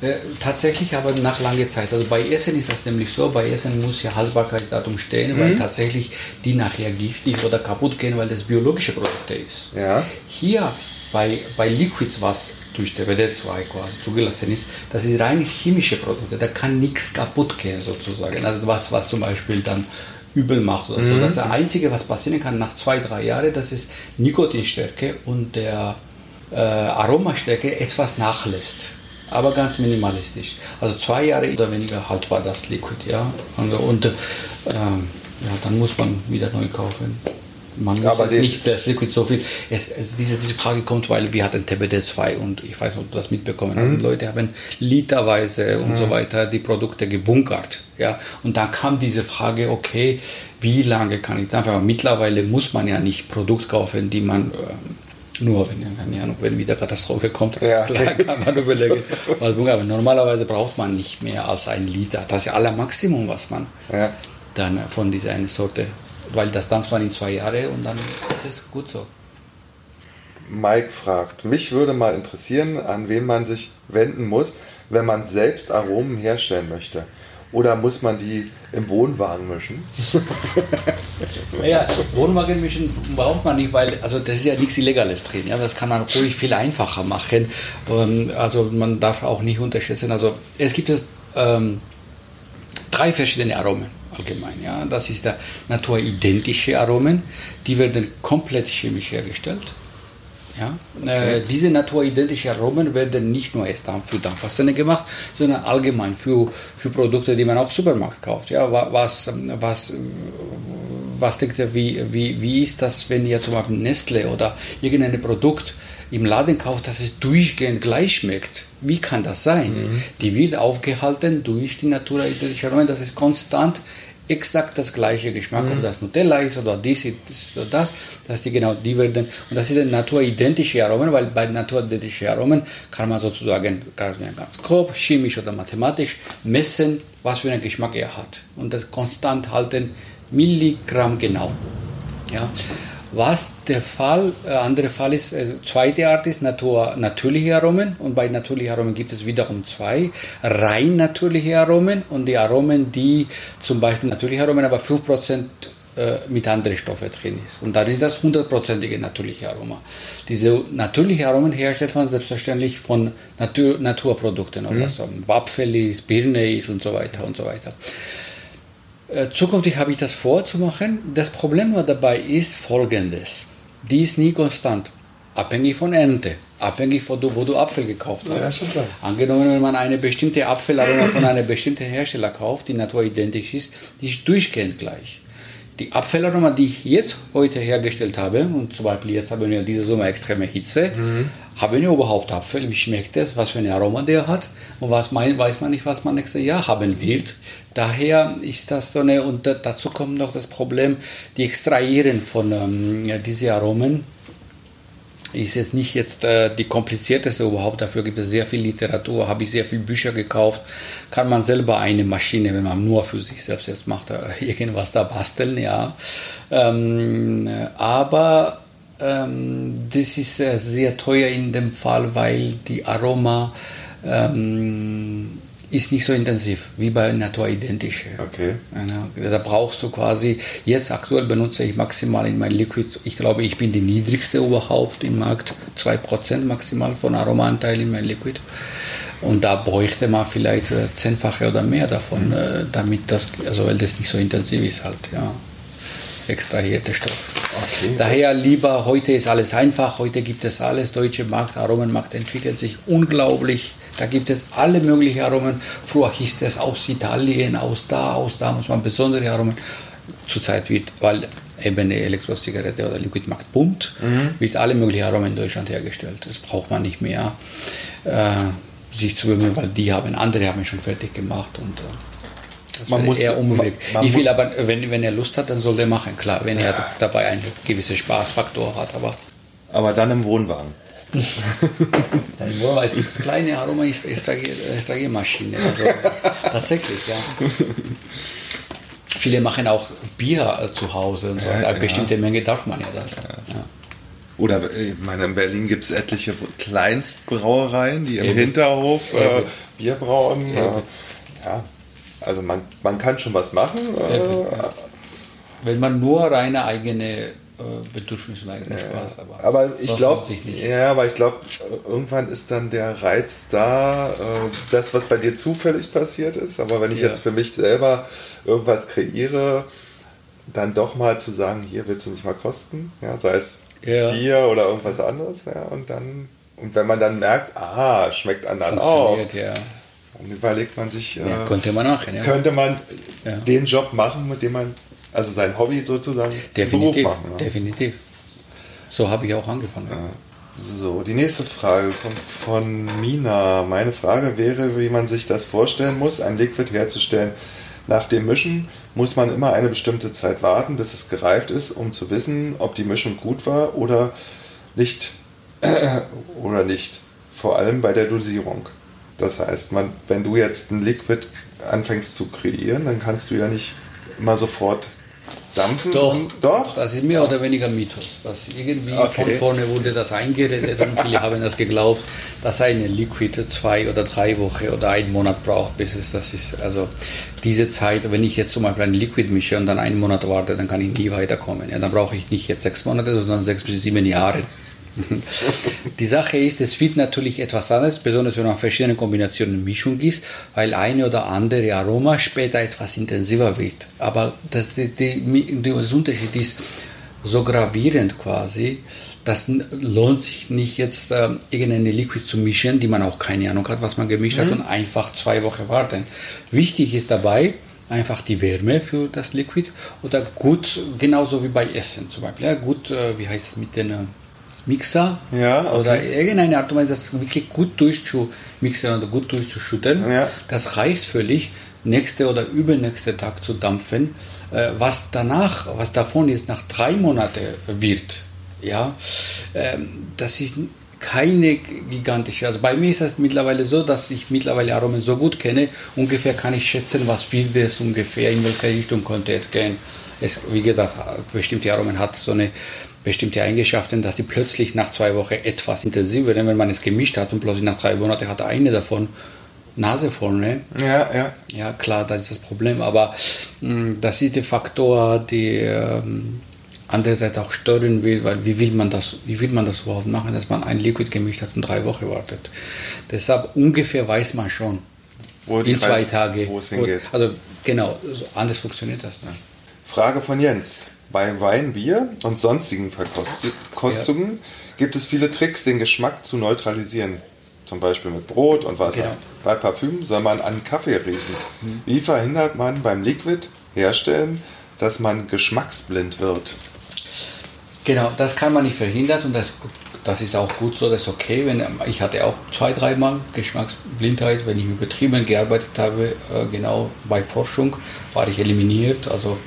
Speaker 2: Äh, tatsächlich aber nach langer Zeit. Also bei Essen ist das nämlich so, bei Essen muss ja Haltbarkeitsdatum stehen, mhm. weil tatsächlich die nachher giftig oder kaputt gehen, weil das biologische Produkte ist.
Speaker 1: Ja.
Speaker 2: Hier bei, bei Liquids, was durch der WD2 quasi zugelassen ist, das ist rein chemische Produkte, da kann nichts kaputt gehen sozusagen. Also was, was zum Beispiel dann übel macht oder so. Mhm. Das Einzige, was passieren kann nach zwei, drei Jahren, das ist Nikotinstärke und der äh, Aromastärke etwas nachlässt aber ganz minimalistisch. Also zwei Jahre oder weniger haltbar das Liquid, ja. Und, und ähm, ja, dann muss man wieder neu kaufen. Man muss aber nicht das Liquid so viel. Es, es, diese, diese Frage kommt, weil wir hatten TBD 2 und ich weiß nicht, ob du das mitbekommen hast. Mhm. Leute haben literweise und mhm. so weiter die Produkte gebunkert. Ja? Und dann kam diese Frage, okay, wie lange kann ich da? Mittlerweile muss man ja nicht Produkt kaufen, die man. Äh, nur wenn, keine Ahnung, wenn wieder Katastrophe kommt, ja. *laughs* klar kann man überlegen. aber normalerweise braucht man nicht mehr als ein Liter. Das ist ja aller Maximum, was man ja. dann von dieser eine Sorte weil das dampft man in zwei Jahre und dann ist es gut so.
Speaker 1: Mike fragt, mich würde mal interessieren, an wen man sich wenden muss, wenn man selbst Aromen herstellen möchte. Oder muss man die im Wohnwagen mischen? *laughs*
Speaker 2: ja, Wohnwagen mischen braucht man nicht, weil also das ist ja nichts Illegales drin. Ja, das kann man ruhig viel einfacher machen. Ähm, also man darf auch nicht unterschätzen. Also es gibt jetzt ähm, drei verschiedene Aromen allgemein. Ja. Das ist der naturidentische Aromen, die werden komplett chemisch hergestellt. Ja. Äh, diese naturidentische Aromen werden nicht nur erst für Dampfwasser gemacht, sondern allgemein für, für Produkte, die man auch im Supermarkt kauft. Ja. Was, was, was denkt ihr, wie, wie, wie ist das, wenn ihr zum Beispiel Nestle oder irgendein Produkt im Laden kauft, dass es durchgehend gleich schmeckt? Wie kann das sein? Mhm. Die wird aufgehalten durch die naturidentische Aromen, das ist konstant exakt das gleiche Geschmack, mhm. ob das Nutella ist oder dies ist oder das, dass die genau die werden und das sind naturidentische Aromen, weil bei naturidentischen Aromen kann man sozusagen ganz, ganz grob chemisch oder mathematisch messen, was für einen Geschmack er hat und das konstant halten Milligramm genau. Ja. Was der Fall, äh, andere Fall ist, äh, zweite Art ist Natur, natürliche Aromen und bei natürlichen Aromen gibt es wiederum zwei, rein natürliche Aromen und die Aromen, die zum Beispiel natürliche Aromen, aber 5% äh, mit anderen Stoffen drin ist. Und dann ist das hundertprozentige natürliche Aroma. Diese natürliche Aromen herstellt man selbstverständlich von Natur, Naturprodukten, mhm. oder so Wapfel ist, Birne ist und so weiter und so weiter. Äh, zukünftig habe ich das vorzumachen. Das Problem dabei ist folgendes. Die ist nie konstant. Abhängig von Ernte. Abhängig von wo du Apfel gekauft hast. Ja, Angenommen, wenn man eine bestimmte Apfelaroma von einem bestimmten Hersteller kauft, die naturidentisch ist, die ist durchgehend gleich. Die Apfelaroma, die ich jetzt heute hergestellt habe, und zum Beispiel jetzt haben wir diese Sommer extreme Hitze, mhm. Haben wir überhaupt Apfel? Wie schmeckt das? Was für ein Aroma der hat? Und was mein, weiß man nicht, was man nächstes Jahr haben wird. Daher ist das so eine, und dazu kommt noch das Problem, die Extrahieren von ähm, diesen Aromen ist jetzt nicht jetzt äh, die komplizierteste überhaupt. Dafür gibt es sehr viel Literatur, habe ich sehr viele Bücher gekauft. Kann man selber eine Maschine, wenn man nur für sich selbst jetzt macht, äh, *laughs* irgendwas da basteln, ja. Ähm, aber ähm, das ist äh, sehr teuer in dem Fall, weil die Aroma ähm, ist nicht so intensiv wie bei naturidentisch.
Speaker 1: Okay.
Speaker 2: Da brauchst du quasi, jetzt aktuell benutze ich maximal in mein Liquid, ich glaube, ich bin die niedrigste überhaupt im Markt, 2% maximal von Aromaanteil in mein Liquid. Und da bräuchte man vielleicht äh, zehnfache oder mehr davon, mhm. damit das, also weil das nicht so intensiv ist halt, ja. Extrahierte Stoff. Okay. Daher lieber, heute ist alles einfach, heute gibt es alles, deutsche Markt, Aromenmarkt entwickelt sich unglaublich da gibt es alle möglichen Aromen. Früher hieß es aus Italien, aus da, aus da muss man besondere Aromen. Zurzeit wird, weil eben eine Elektrosigarette oder Liquidmarkt pumpt, mhm. wird alle möglichen Aromen in Deutschland hergestellt. Das braucht man nicht mehr äh, sich zu bemühen, weil die haben, andere haben schon fertig gemacht und äh, das man muss eher Umweg. Ich will aber, wenn, wenn er Lust hat, dann soll er machen, klar, wenn ja. er dabei einen gewissen Spaßfaktor hat. Aber,
Speaker 1: aber dann im Wohnwagen. *laughs*
Speaker 2: Dann nur, weil es gibt kleine Aromaextragiermaschinen. Also, *laughs* tatsächlich, ja. Viele machen auch Bier äh, zu Hause und so. Ja, Eine bestimmte ja. Menge darf man ja das. Ja.
Speaker 1: Oder äh, ich meine, in Berlin gibt es etliche Kleinstbrauereien, die im Eben. Hinterhof äh, Bier brauen. Äh, ja, also man, man kann schon was machen. Äh,
Speaker 2: Wenn man nur reine eigene äh, Bedürfnis und eigenen ja, Spaß.
Speaker 1: Aber, aber ich glaube, ja, aber ich glaube, irgendwann ist dann der Reiz da, äh, das, was bei dir zufällig passiert ist. Aber wenn ich ja. jetzt für mich selber irgendwas kreiere, dann doch mal zu sagen, hier willst du mich mal kosten, ja, sei es ja. Bier oder irgendwas anderes, ja, und dann und wenn man dann merkt, ah, schmeckt anderen auch,
Speaker 2: ja.
Speaker 1: Dann überlegt man sich,
Speaker 2: äh, könnte man machen,
Speaker 1: könnte man den Job machen, mit dem man Also sein Hobby sozusagen
Speaker 2: definitiv,
Speaker 1: Beruf machen.
Speaker 2: Ja. Definitiv. So habe ich auch angefangen. Ja.
Speaker 1: So, die nächste Frage kommt von Mina. Meine Frage wäre, wie man sich das vorstellen muss, ein Liquid herzustellen. Nach dem Mischen muss man immer eine bestimmte Zeit warten, bis es gereift ist, um zu wissen, ob die Mischung gut war oder nicht. *clears throat* oder nicht. Vor allem bei der Dosierung. Das heißt, man, wenn du jetzt ein Liquid anfängst zu kreieren, dann kannst du ja nicht immer sofort dampfen.
Speaker 2: Doch,
Speaker 1: doch.
Speaker 2: Das ist mehr oder weniger Mythos. Das irgendwie okay. von vorne wurde das eingeredet und viele haben das geglaubt, dass eine Liquid zwei oder drei Wochen oder einen Monat braucht, bis es das ist. Also diese Zeit, wenn ich jetzt zum Beispiel ein Liquid mische und dann einen Monat warte, dann kann ich nie weiterkommen. Ja, dann brauche ich nicht jetzt sechs Monate, sondern sechs bis sieben Jahre. Die Sache ist, es wird natürlich etwas anders, besonders wenn man verschiedene Kombinationen Mischung ist, weil eine oder andere Aroma später etwas intensiver wird. Aber das, die, die, das Unterschied ist so gravierend quasi, das lohnt sich nicht jetzt äh, irgendeine Liquid zu mischen, die man auch keine Ahnung hat, was man gemischt mhm. hat und einfach zwei Wochen warten. Wichtig ist dabei, einfach die Wärme für das Liquid oder gut, genauso wie bei Essen zum Beispiel, ja, gut, äh, wie heißt es mit den äh, Mixer
Speaker 1: ja, okay.
Speaker 2: oder irgendeine Art und Weise, das wirklich gut durchzumixen oder gut durchzuschütteln. Ja. Das reicht völlig, nächste oder übernächste Tag zu dampfen. Äh, was danach, was davon jetzt nach drei Monaten wird, ja, ähm, das ist keine gigantische. Also bei mir ist es mittlerweile so, dass ich mittlerweile Aromen so gut kenne, ungefähr kann ich schätzen, was wird es ungefähr, in welche Richtung könnte es gehen. Es, wie gesagt, bestimmte Aromen hat so eine bestimmte Eigenschaften, dass die plötzlich nach zwei Wochen etwas intensiver werden, wenn man es gemischt hat und plötzlich nach drei Monaten hat eine davon Nase vorne.
Speaker 1: Ja, ja.
Speaker 2: Ja, klar, dann ist das Problem. Aber mh, hm, das ist der Faktor, der ähm, andererseits auch stören will, weil wie will man das, wie will man das überhaupt machen, dass man ein Liquid gemischt hat und drei Wochen wartet. Deshalb ungefähr weiß man schon.
Speaker 1: Wo
Speaker 2: in zwei Tagen.
Speaker 1: Wo es hingeht.
Speaker 2: Also genau, anders funktioniert das nicht.
Speaker 1: Frage von Jens. Bei Wein, Bier und sonstigen Verkostungen ja. gibt es viele Tricks, den Geschmack zu neutralisieren. Zum Beispiel mit Brot und Wasser. Genau. Bei Parfüm soll man an Kaffee riechen. Mhm. Wie verhindert man beim Liquid herstellen, dass man geschmacksblind wird?
Speaker 2: Genau, das kann man nicht verhindern und das, das ist auch gut so, das ist okay. Wenn, ich hatte auch zwei, dreimal Geschmacksblindheit, wenn ich übertrieben gearbeitet habe, äh, genau bei Forschung war ich eliminiert, also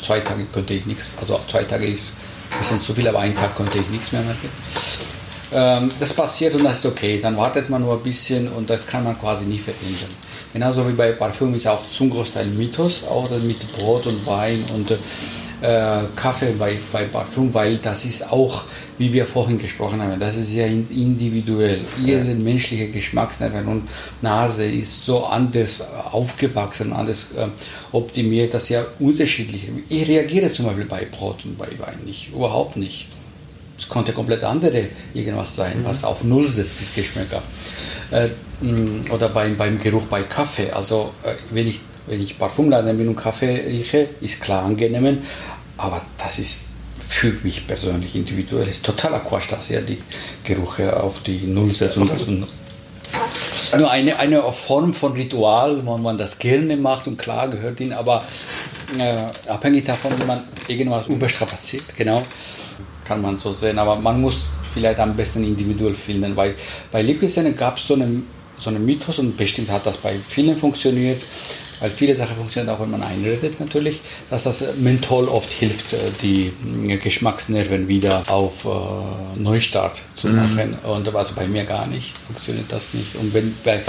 Speaker 2: zwei Tage konnte ich nichts, also zwei Tage ist ein bisschen zu viel, aber einen Tag konnte ich nichts mehr merken. Ähm, das passiert und das ist okay, dann wartet man nur ein bisschen und das kann man quasi nicht verhindern. Genauso wie bei Parfüm ist auch zum Großteil Mythos, auch mit Brot und Wein und äh, Kaffee bei, bei Parfüm, weil das ist auch, wie wir vorhin gesprochen haben, das ist ja individuell. Jede menschliche Geschmacksnerven und Nase ist so anders aufgewachsen, anders äh, optimiert, dass ja unterschiedlich. Ich reagiere zum Beispiel bei Brot und bei Wein nicht, überhaupt nicht. Es konnte komplett andere irgendwas sein, mhm. was auf Null setzt, das Geschmäcker. Äh, oder beim, beim Geruch bei Kaffee. Also äh, wenn ich wenn ich Parfumladen bin und Kaffee rieche, ist klar angenehm, aber das ist für mich persönlich individuell ist totaler Quatsch, dass er die Gerüche auf die Null setzt. Und das nur eine, eine Form von Ritual, wo man das gerne macht und klar gehört ihn, aber äh, abhängig davon, wie man irgendwas überstrapaziert, genau, kann man so sehen. Aber man muss vielleicht am besten individuell finden, weil bei Liquid gab es so einen, so einen Mythos und bestimmt hat das bei vielen funktioniert, weil viele Sachen funktionieren auch, wenn man einredet natürlich, dass das Menthol oft hilft, äh, die äh, Geschmacksnerven wieder auf äh, Neustart zu mhm. machen. Und also bei mir gar nicht, funktioniert das nicht. Und wenn bei,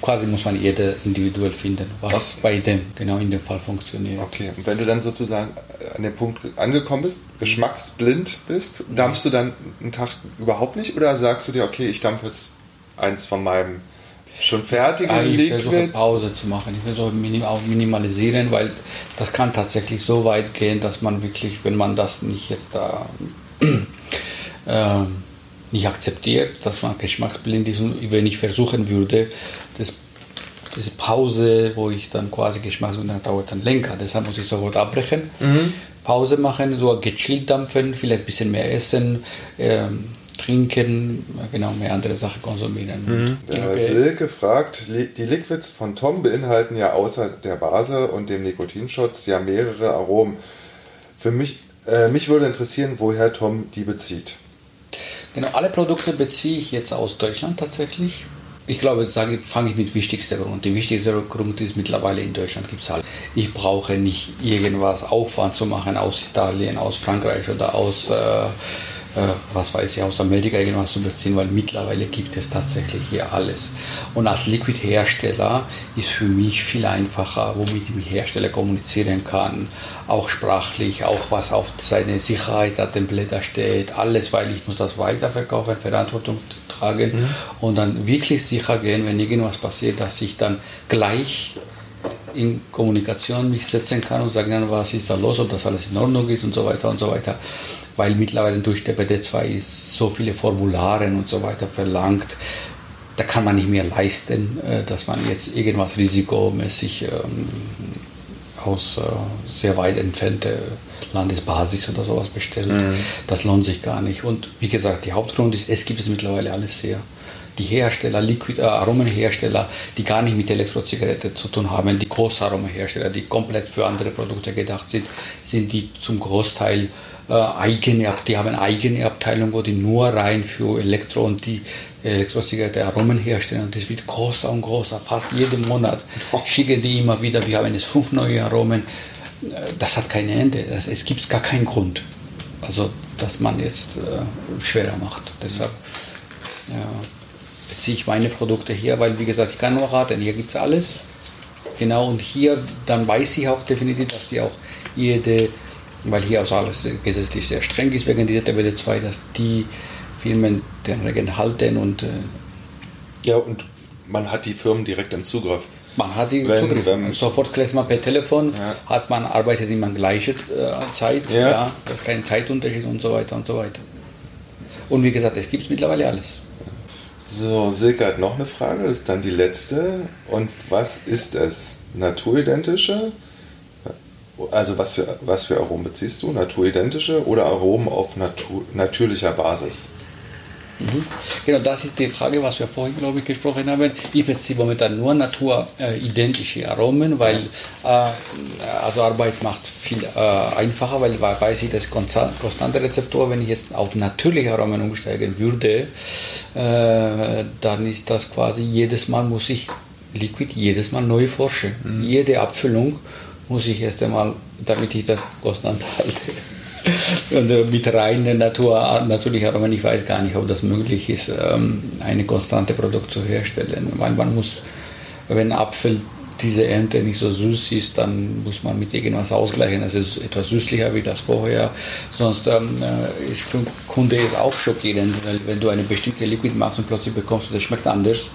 Speaker 2: quasi muss man jeder individuell finden, was okay. bei dem genau in dem Fall funktioniert.
Speaker 1: Okay, und wenn du dann sozusagen an dem Punkt angekommen bist, geschmacksblind bist, dampfst du dann einen Tag überhaupt nicht oder sagst du dir, okay, ich dampfe jetzt eins von meinem Schon fertig
Speaker 2: ja, ich versuche Pause zu machen. Ich versuche minim, auch minimalisieren, weil das kann tatsächlich so weit gehen, dass man wirklich, wenn man das nicht jetzt da *clears throat* äh, nicht akzeptiert, dass man geschmacksblind ist und wenn ich versuchen würde, das, diese Pause, wo ich dann quasi geschmacksblind, dann dauert dann länger. Deshalb muss ich sofort abbrechen, mhm. Pause machen, so gechillt dampfen, vielleicht ein bisschen mehr essen. Ähm, trinken, genau, mehr andere Sachen konsumieren.
Speaker 1: Mhm. Der okay. Silke fragt, die Liquids von Tom beinhalten ja außer der Base und dem Nikotinschutz ja mehrere Aromen. Für mich, äh, mich würde interessieren, woher Tom die bezieht.
Speaker 2: Genau, alle Produkte beziehe ich jetzt aus Deutschland tatsächlich. Ich glaube, da fange ich mit wichtigster Grund. Die wichtigste Grund ist mittlerweile in Deutschland gibt es halt. Ich brauche nicht irgendwas Aufwand zu machen aus Italien, aus Frankreich oder aus äh, was weiß ich, aus Amerika irgendwas zu beziehen, weil mittlerweile gibt es tatsächlich hier alles. Und als Liquid-Hersteller ist für mich viel einfacher, womit ich Hersteller kommunizieren kann, auch sprachlich, auch was auf seine Sicherheitsdatenblätter steht, alles, weil ich muss das weiterverkaufen, Verantwortung tragen mhm. und dann wirklich sicher gehen, wenn irgendwas passiert, dass ich dann gleich in Kommunikation mich setzen kann und sagen, was ist da los, ob das alles in Ordnung ist und so weiter und so weiter weil mittlerweile durch der BD2 so viele Formulare und so weiter verlangt. Da kann man nicht mehr leisten, äh, dass man jetzt irgendwas risikomäßig ähm, aus äh, sehr weit entfernte Landesbasis oder sowas bestellt. Mhm. Das lohnt sich gar nicht. Und wie gesagt, der Hauptgrund ist, es gibt es mittlerweile alles sehr. Die Hersteller, Liquid, äh, Aromenhersteller, die gar nicht mit Elektrozigarette zu tun haben, die Großaromenhersteller, die komplett für andere Produkte gedacht sind, sind die zum Großteil äh, eigene, die haben eine eigene Abteilung, wo die nur rein für Elektro und die Elektrozigarette Aromen herstellen. Und das wird größer und größer. Fast jeden Monat schicken die immer wieder, wir haben jetzt fünf neue Aromen. Äh, das hat kein Ende. Das, es gibt gar keinen Grund. Also, dass man jetzt äh, schwerer macht. Deshalb ja, beziehe ich meine Produkte her, weil, wie gesagt, ich kann nur raten, hier gibt es alles. Genau, und hier, dann weiß ich auch definitiv, dass die auch jede weil hier auch alles gesetzlich sehr streng ist wegen dieser TBD 2, dass die Firmen den Regeln halten und. Äh,
Speaker 1: ja, und man hat die Firmen direkt im Zugriff.
Speaker 2: Man hat die wenn, Zugriff. Wenn, Sofort klärt man per Telefon, ja. hat man arbeitet immer gleiche äh, Zeit, ja. ja, das ist kein Zeitunterschied und so weiter und so weiter. Und wie gesagt, es gibt mittlerweile alles.
Speaker 1: So, Silke hat noch eine Frage, das ist dann die letzte. Und was ist es? Naturidentische? Also was für, was für Aromen beziehst du? Naturidentische oder Aromen auf Natur, natürlicher Basis?
Speaker 2: Mhm. Genau, das ist die Frage, was wir vorhin, glaube ich, gesprochen haben. Ich beziehe momentan nur naturidentische Aromen, weil äh, also Arbeit macht viel äh, einfacher, weil weiß ich, das konstante Rezeptor, wenn ich jetzt auf natürliche Aromen umsteigen würde, äh, dann ist das quasi jedes Mal muss ich Liquid jedes Mal neu forschen. Mhm. Jede Abfüllung muss ich erst einmal, damit ich das konstant halte. *laughs* Und äh, mit reiner Natur, natürlich, aber ich weiß gar nicht, ob das möglich ist, ähm, eine konstante Produkt zu herstellen. Weil man muss, wenn Apfel diese Ernte nicht so süß ist, dann muss man mit irgendwas ausgleichen. Es ist etwas süßlicher wie das vorher. Sonst ähm, äh, ist für den Kunde auch schockierend, weil wenn du eine bestimmte Liquid machst und plötzlich bekommst du, das schmeckt anders,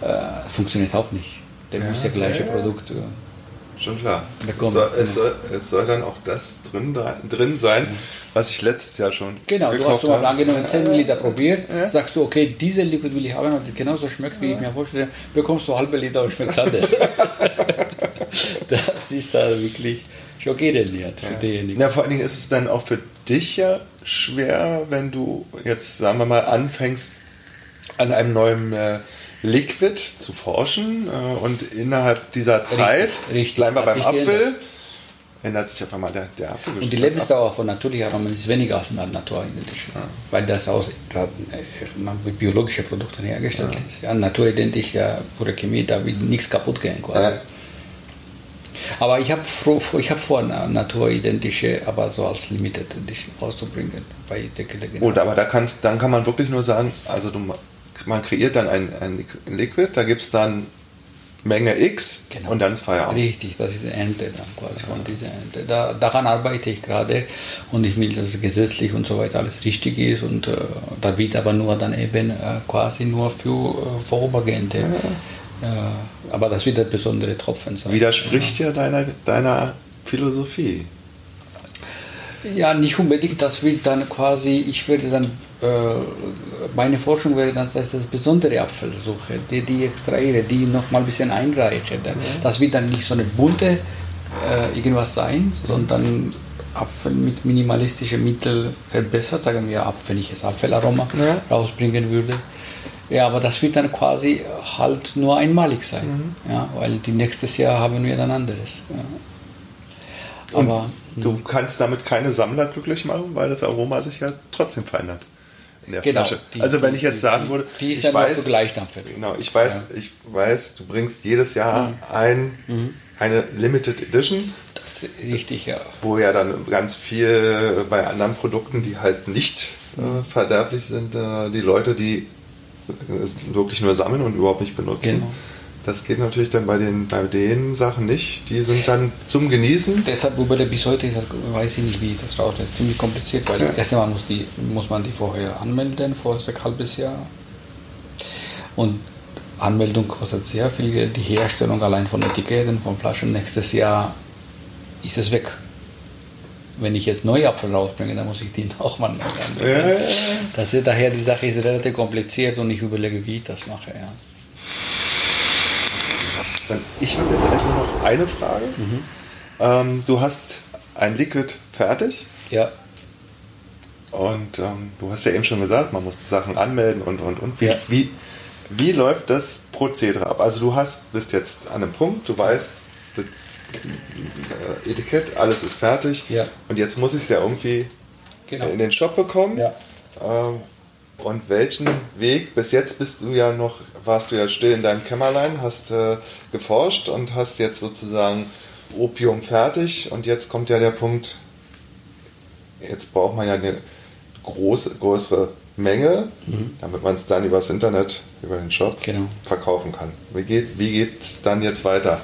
Speaker 2: äh, funktioniert auch nicht. Der ja, muss das gleiche ja. Produkt.
Speaker 1: Schon klar. Es soll, es, soll, es soll, dann auch das drin, drin sein, was ich letztes Jahr schon
Speaker 2: Genau, du hast zum Beispiel angenommen 10 Liter probiert, ja. sagst du, okay, diese Liquid will ich haben und genauso schmeckt, wie ich mir vorstelle, bekommst du halbe Liter und schmeckt anders. *laughs* das ist da wirklich schockierend
Speaker 1: für ja. diejenigen. Ja, vor allen Dingen ist es dann auch für dich ja schwer, wenn du jetzt, sagen wir mal, anfängst an einem neuen äh, Liquid zu forschen äh, und innerhalb dieser Zeit, richtig, bleiben wir beim Apfel, ändert sich auf einmal der, der Apfel.
Speaker 2: Und die Lebensdauer von natürlicher Aromen ist weniger als mit naturidentisch, ja. weil das aus mit biologischen Produkten hergestellt ja. ist. Ja, naturidentisch, ja, pure Chemie, da will nichts kaputt gehen quasi. Ja. Aber ich habe ich hab vor, naturidentische, aber so als Limited Edition auszubringen bei Deckel.
Speaker 1: Gut, aber da kannst, dann kann man wirklich nur sagen, also du man kreiert dann ein, ein Liquid, da gibt es dann Menge X genau. und dann ist Feierabend.
Speaker 2: Richtig, das ist die Ernte dann quasi ja. von dieser Ernte. Da, daran arbeite ich gerade und ich will, dass es gesetzlich und so weiter alles richtig ist und äh, da wird aber nur dann eben äh, quasi nur für äh, vorübergehende. Ja. Äh, aber das wird der besondere Tropfen
Speaker 1: sein. Widerspricht ja, ja deiner, deiner Philosophie.
Speaker 2: Ja, nicht unbedingt. Das wird dann quasi, ich würde dann meine Forschung wäre dann, dass ich das besondere Apfel suche, die, die extrahiere, die noch mal ein bisschen einreiche. Das wird dann nicht so eine bunte äh, irgendwas sein, sondern Apfel mit minimalistischen Mitteln verbessert, sagen wir ab, wenn ich jetzt Apfelaroma ja. rausbringen würde. Ja, aber das wird dann quasi halt nur einmalig sein, mhm. ja, weil die nächstes Jahr haben wir dann anderes. Ja.
Speaker 1: Aber du hm. kannst damit keine Sammler glücklich machen, weil das Aroma sich ja trotzdem verändert in der genau, Flasche. Die, also wenn ich jetzt sagen würde,
Speaker 2: die ist
Speaker 1: ich
Speaker 2: ja
Speaker 1: weiß,
Speaker 2: Genau,
Speaker 1: ich weiß, ja. ich weiß, du bringst jedes Jahr mhm. ein, mhm. eine Limited Edition.
Speaker 2: Richtig, ja.
Speaker 1: Wo ja dann ganz viel bei anderen Produkten, die halt nicht äh, mhm. verderblich sind, äh, die Leute, die wirklich nur sammeln und überhaupt nicht benutzen. Genau. Das geht natürlich dann bei den, bei den Sachen nicht. Die sind dann zum Genießen.
Speaker 2: Deshalb, wobei bis heute ist, weiß ich nicht, wie das raus ist. ziemlich kompliziert, weil ja. das erste Mal muss, die, muss man die vorher anmelden, vor ein halbes Jahr. Und Anmeldung kostet sehr viel Geld. Die Herstellung allein von Etiketten, von Flaschen, nächstes Jahr ist es weg wenn ich jetzt neue Apfel rausbringe, dann muss ich die *laughs* nochmal neu anmelden. Ja, ja, ja. Das ist, daher die Sache ist relativ kompliziert und ich überlege, wie ich das mache. Ja.
Speaker 1: Ich habe jetzt endlich noch eine Frage. Mhm. Ähm, du hast ein Liquid fertig.
Speaker 2: Ja.
Speaker 1: Und ähm, du hast ja eben schon gesagt, man muss die Sachen anmelden und und und. Wie, ja. wie, wie läuft das Prozedere ab? Also du hast, bist jetzt an einem Punkt, du weißt, äh, Etikett, alles ist fertig.
Speaker 2: Ja.
Speaker 1: Und jetzt muss ich es ja irgendwie genau. in den Shop bekommen.
Speaker 2: Ja.
Speaker 1: Ähm, und welchen Weg, bis jetzt bist du ja noch, warst du ja still in deinem Kämmerlein, hast äh, geforscht und hast jetzt sozusagen Opium fertig und jetzt kommt ja der Punkt, jetzt braucht man ja eine große, größere Menge, mhm. damit man es dann übers Internet, über den Shop
Speaker 2: genau.
Speaker 1: verkaufen kann. Wie geht wie es dann jetzt weiter?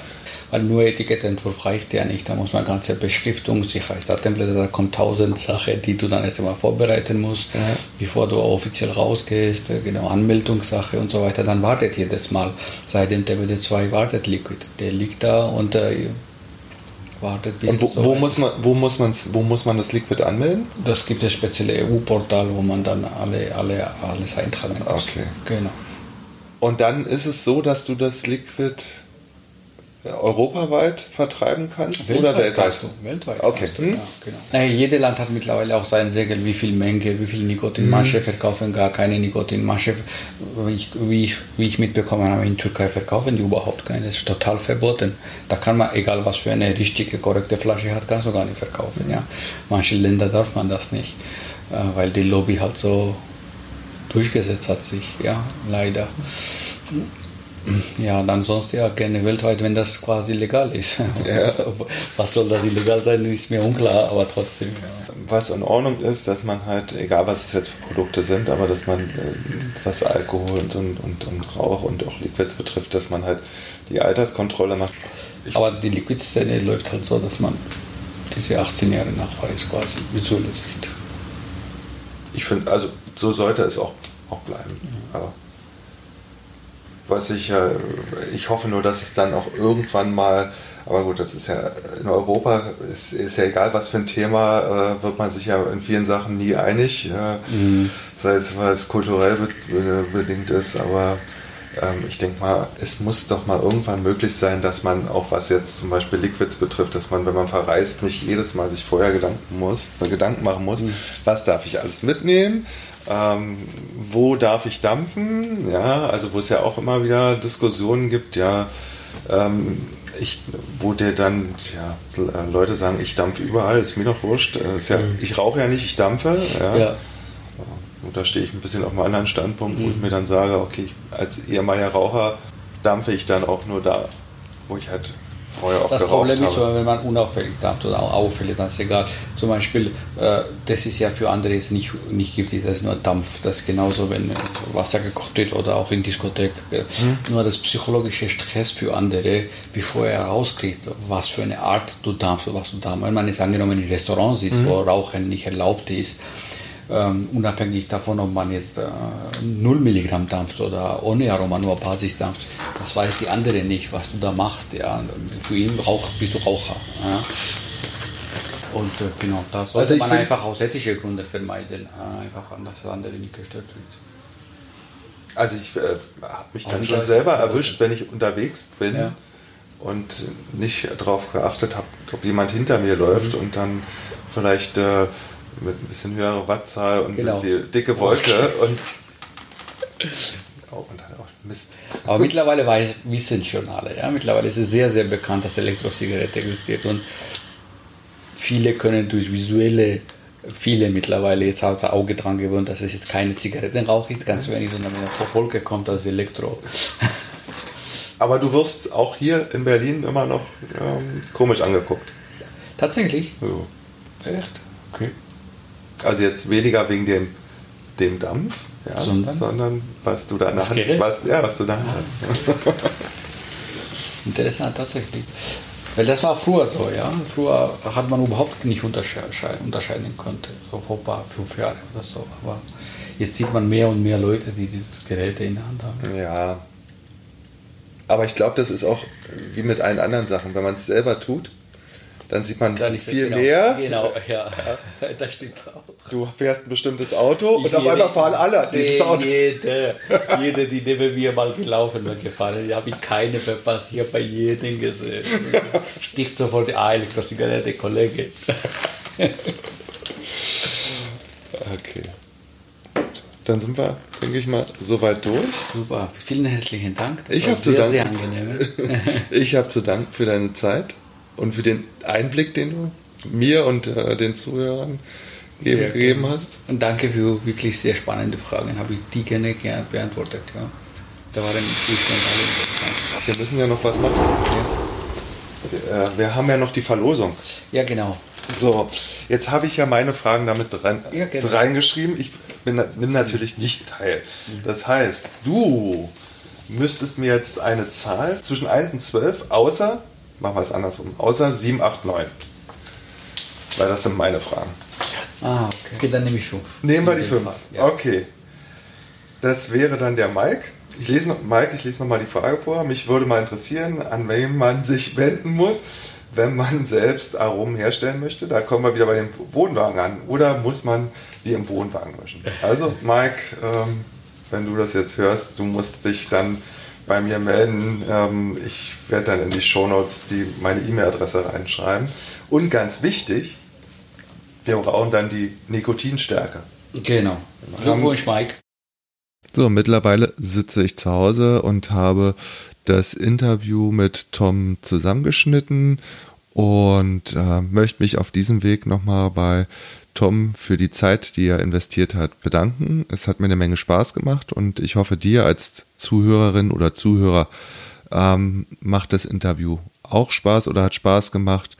Speaker 2: Weil nur Etikettentwurf reicht ja nicht. Da muss man ganze Beschriftung, Sicherheitsdatenblätter, da kommen tausend Sachen, die du dann erst einmal vorbereiten musst, ja. bevor du offiziell rausgehst, genau, Anmeldungssache und so weiter. Dann wartet jedes Mal. Seitdem der WD2 wartet Liquid. Der liegt da und äh, wartet
Speaker 1: bis. Und wo, so wo muss man, wo muss man's, wo muss man das Liquid anmelden?
Speaker 2: Das gibt es spezielle EU-Portal, wo man dann alle, alle alles eintragen muss.
Speaker 1: Okay.
Speaker 2: Genau.
Speaker 1: Und dann ist es so, dass du das Liquid europaweit vertreiben kannst
Speaker 2: weltweit oder weltweit? Du, weltweit.
Speaker 1: Okay.
Speaker 2: Du, hm? ja, genau. naja, jede Land hat mittlerweile auch seine Regeln, wie viel Menge, wie viel Nikotin. Hm. Manche verkaufen gar keine Nikotin. Manche, wie ich, wie ich, wie ich mitbekommen habe, in Türkei verkaufen die überhaupt keine. Das ist total verboten. Da kann man, egal was für eine richtige, korrekte Flasche hat, kannst du gar nicht verkaufen. Ja. Manche Länder darf man das nicht, äh, weil die Lobby halt so durchgesetzt hat sich, ja, leider. *clears throat* Ja, dann sonst ja gerne weltweit, wenn das quasi legal ist. *laughs* Ja. Was soll das illegal sein, ist mir unklar, aber trotzdem. Ja.
Speaker 1: Was in Ordnung ist, dass man halt, egal was es jetzt für Produkte sind, aber dass man, äh, was Alkohol und, und, und, und Rauch und auch Liquids betrifft, dass man halt die Alterskontrolle macht.
Speaker 2: Ich aber die Liquidszene läuft halt so, dass man diese 18 Jahre nachweist, quasi visuelle Sicht.
Speaker 1: Ich finde, also so sollte es auch, auch bleiben. Ja. Aber was ich, äh, ich hoffe nur, dass es dann auch irgendwann mal, aber gut, das ist ja in Europa, ist, ist ja egal, was für ein Thema, äh, wird man sich ja in vielen Sachen nie einig, äh, mhm. sei es, weil es kulturell bedingt ist, aber ähm, ich denke mal, es muss doch mal irgendwann möglich sein, dass man auch was jetzt zum Beispiel Liquids betrifft, dass man, wenn man verreist, nicht jedes Mal sich vorher Gedanken muss, Gedanken machen muss, mhm. was darf ich alles mitnehmen, ähm, wo darf ich dampfen? Ja, also wo es ja auch immer wieder Diskussionen gibt, ja, ähm, ich, wo dir dann ja, Leute sagen, ich dampfe überall, ist mir doch wurscht. Äh, ja, mhm. Ich rauche ja nicht, ich dampfe. Ja. ja. Und da stehe ich ein bisschen auf einem anderen Standpunkt, wo mhm. ich mir dann sage, okay, als ehemaliger Raucher dampfe ich dann auch nur da, wo ich halt
Speaker 2: Das Problem ist, wenn man unauffällig dampft oder auffällig, dann ist egal. Zum Beispiel, äh, das ist ja für andere jetzt nicht, nicht giftig, das ist nur Dampf. Das ist genauso, wenn Wasser gekocht wird oder auch in Diskothek. Mhm. Nur das psychologische Stress für andere, bevor er rauskriegt, was für eine Art du dampfst oder was du dampfst. Wenn man jetzt angenommen in Restaurants ist, mhm. wo Rauchen nicht erlaubt ist, ähm, unabhängig davon, ob man jetzt äh, 0 Milligramm dampft oder ohne Aroma, nur Basis dampft, das weiß die andere nicht, was du da machst. Ja. Für ihn Rauch, bist du Raucher. Ja. Und äh, genau, das sollte also man einfach aus ethischen Gründen vermeiden, äh, einfach an das andere nicht gestört wird.
Speaker 1: Also ich äh, habe mich dann schon selber erwischt, wenn ich unterwegs bin. Ja und nicht darauf geachtet habe, ob jemand hinter mir läuft mhm. und dann vielleicht äh, mit ein bisschen höherer Wattzahl und genau. mit die dicke Wolke und,
Speaker 2: oh, und dann auch Mist. Aber mittlerweile weiß, wissen schon alle. Ja? Mittlerweile ist es sehr, sehr bekannt, dass Elektrosigarette existiert und viele können durch visuelle viele mittlerweile jetzt hat das Auge dran gewöhnt, dass es jetzt keine Zigarettenrauch ist, ganz wenig, sondern wenn eine Wolke kommt, als Elektro. *laughs*
Speaker 1: Aber du wirst auch hier in Berlin immer noch ähm, komisch angeguckt.
Speaker 2: Tatsächlich?
Speaker 1: Ja. Echt? Okay. Also jetzt weniger wegen dem, dem Dampf, ja, sondern? sondern was du da in der Hand, was, ja, was du da hast. *laughs*
Speaker 2: Interessant, tatsächlich. Weil das war früher so, ja. Früher hat man überhaupt nicht unterscheiden, unterscheiden konnte, so vor ein paar fünf Jahren oder so. Aber jetzt sieht man mehr und mehr Leute, die dieses Gerät in der Hand haben.
Speaker 1: Ja. Aber ich glaube, das ist auch wie mit allen anderen Sachen. Wenn man es selber tut, dann sieht man viel
Speaker 2: genau,
Speaker 1: mehr.
Speaker 2: Genau, ja, *laughs* das stimmt auch.
Speaker 1: Du fährst ein bestimmtes Auto und auf einmal fahren alle dieses Auto.
Speaker 2: Jede, jede, die neben mir mal gelaufen und gefahren ist, habe ich keine verpasst. Ich habe bei jedem gesehen. Sticht sofort die Eile, was die der Kollege. *laughs*
Speaker 1: okay. Dann sind wir, denke ich mal, soweit durch.
Speaker 2: Super, vielen herzlichen Dank.
Speaker 1: Das ich habe zu danken. *laughs* ich habe zu danken für deine Zeit und für den Einblick, den du mir und äh, den Zuhörern ge gegeben hast.
Speaker 2: Und danke für wirklich sehr spannende Fragen. Habe ich die gerne, beantwortet. Ja. Da waren
Speaker 1: alle Wir müssen ja noch was machen. Ja. Wir, äh, wir haben ja noch die Verlosung.
Speaker 2: Ja, genau.
Speaker 1: So, jetzt habe ich ja meine Fragen damit rein, ja, genau. reingeschrieben. Ich bin, nimm natürlich nicht teil. Das heißt, du müsstest mir jetzt eine Zahl zwischen 1 und 12, außer machen wir es andersrum. Außer 7, 8, 9. Weil das sind meine Fragen.
Speaker 2: Ah, okay. okay dann nehme ich 5.
Speaker 1: Nehmen wir die 5. Ja. Okay. Das wäre dann der Mike. Ich lese noch, Mike, ich lese nochmal die Frage vor. Mich würde mal interessieren, an wen man sich *laughs* wenden muss, wenn man selbst Aromen herstellen möchte. Da kommen wir wieder bei dem Wohnwagen an. Oder muss man die im Wohnwagen mischen? Also, Mike, ähm, wenn du das jetzt hörst, du musst dich dann bei mir melden. Ähm, ich werde dann in die Shownotes die, meine E-Mail-Adresse reinschreiben. Und ganz wichtig, wir brauchen dann die Nikotinstärke.
Speaker 2: Genau. Glückwunsch, Mike.
Speaker 1: So, mittlerweile sitze ich zu Hause und habe das Interview mit Tom zusammengeschnitten und äh, möchte mich auf diesem Weg nochmal bei Tom für die Zeit, die er investiert hat, bedanken. Es hat mir eine Menge Spaß gemacht und ich hoffe, dir als Zuhörerin oder Zuhörer ähm, macht das Interview auch Spaß oder hat Spaß gemacht.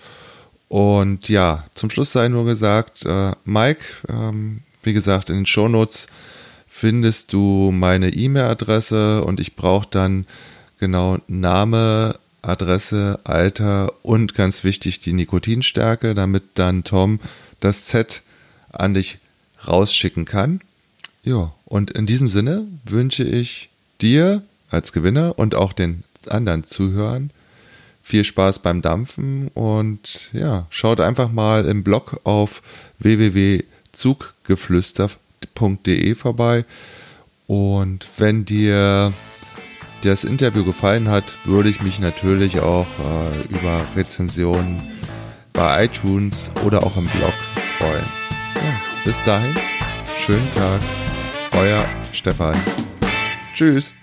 Speaker 1: Und ja, zum Schluss sei nur gesagt, äh, Mike, ähm, wie gesagt, in den Shownotes findest du meine E-Mail-Adresse und ich brauche dann genau Name, Adresse, Alter und ganz wichtig die Nikotinstärke, damit dann Tom das Z an dich rausschicken kann. Ja, und in diesem Sinne wünsche ich dir als Gewinner und auch den anderen Zuhörern viel Spaß beim Dampfen und ja, schaut einfach mal im Blog auf www.zuggeflüster.de vorbei und wenn dir das Interview gefallen hat, würde ich mich natürlich auch äh, über Rezensionen bei iTunes oder auch im Blog freuen. Ja, bis dahin, schönen Tag, euer Stefan. Tschüss.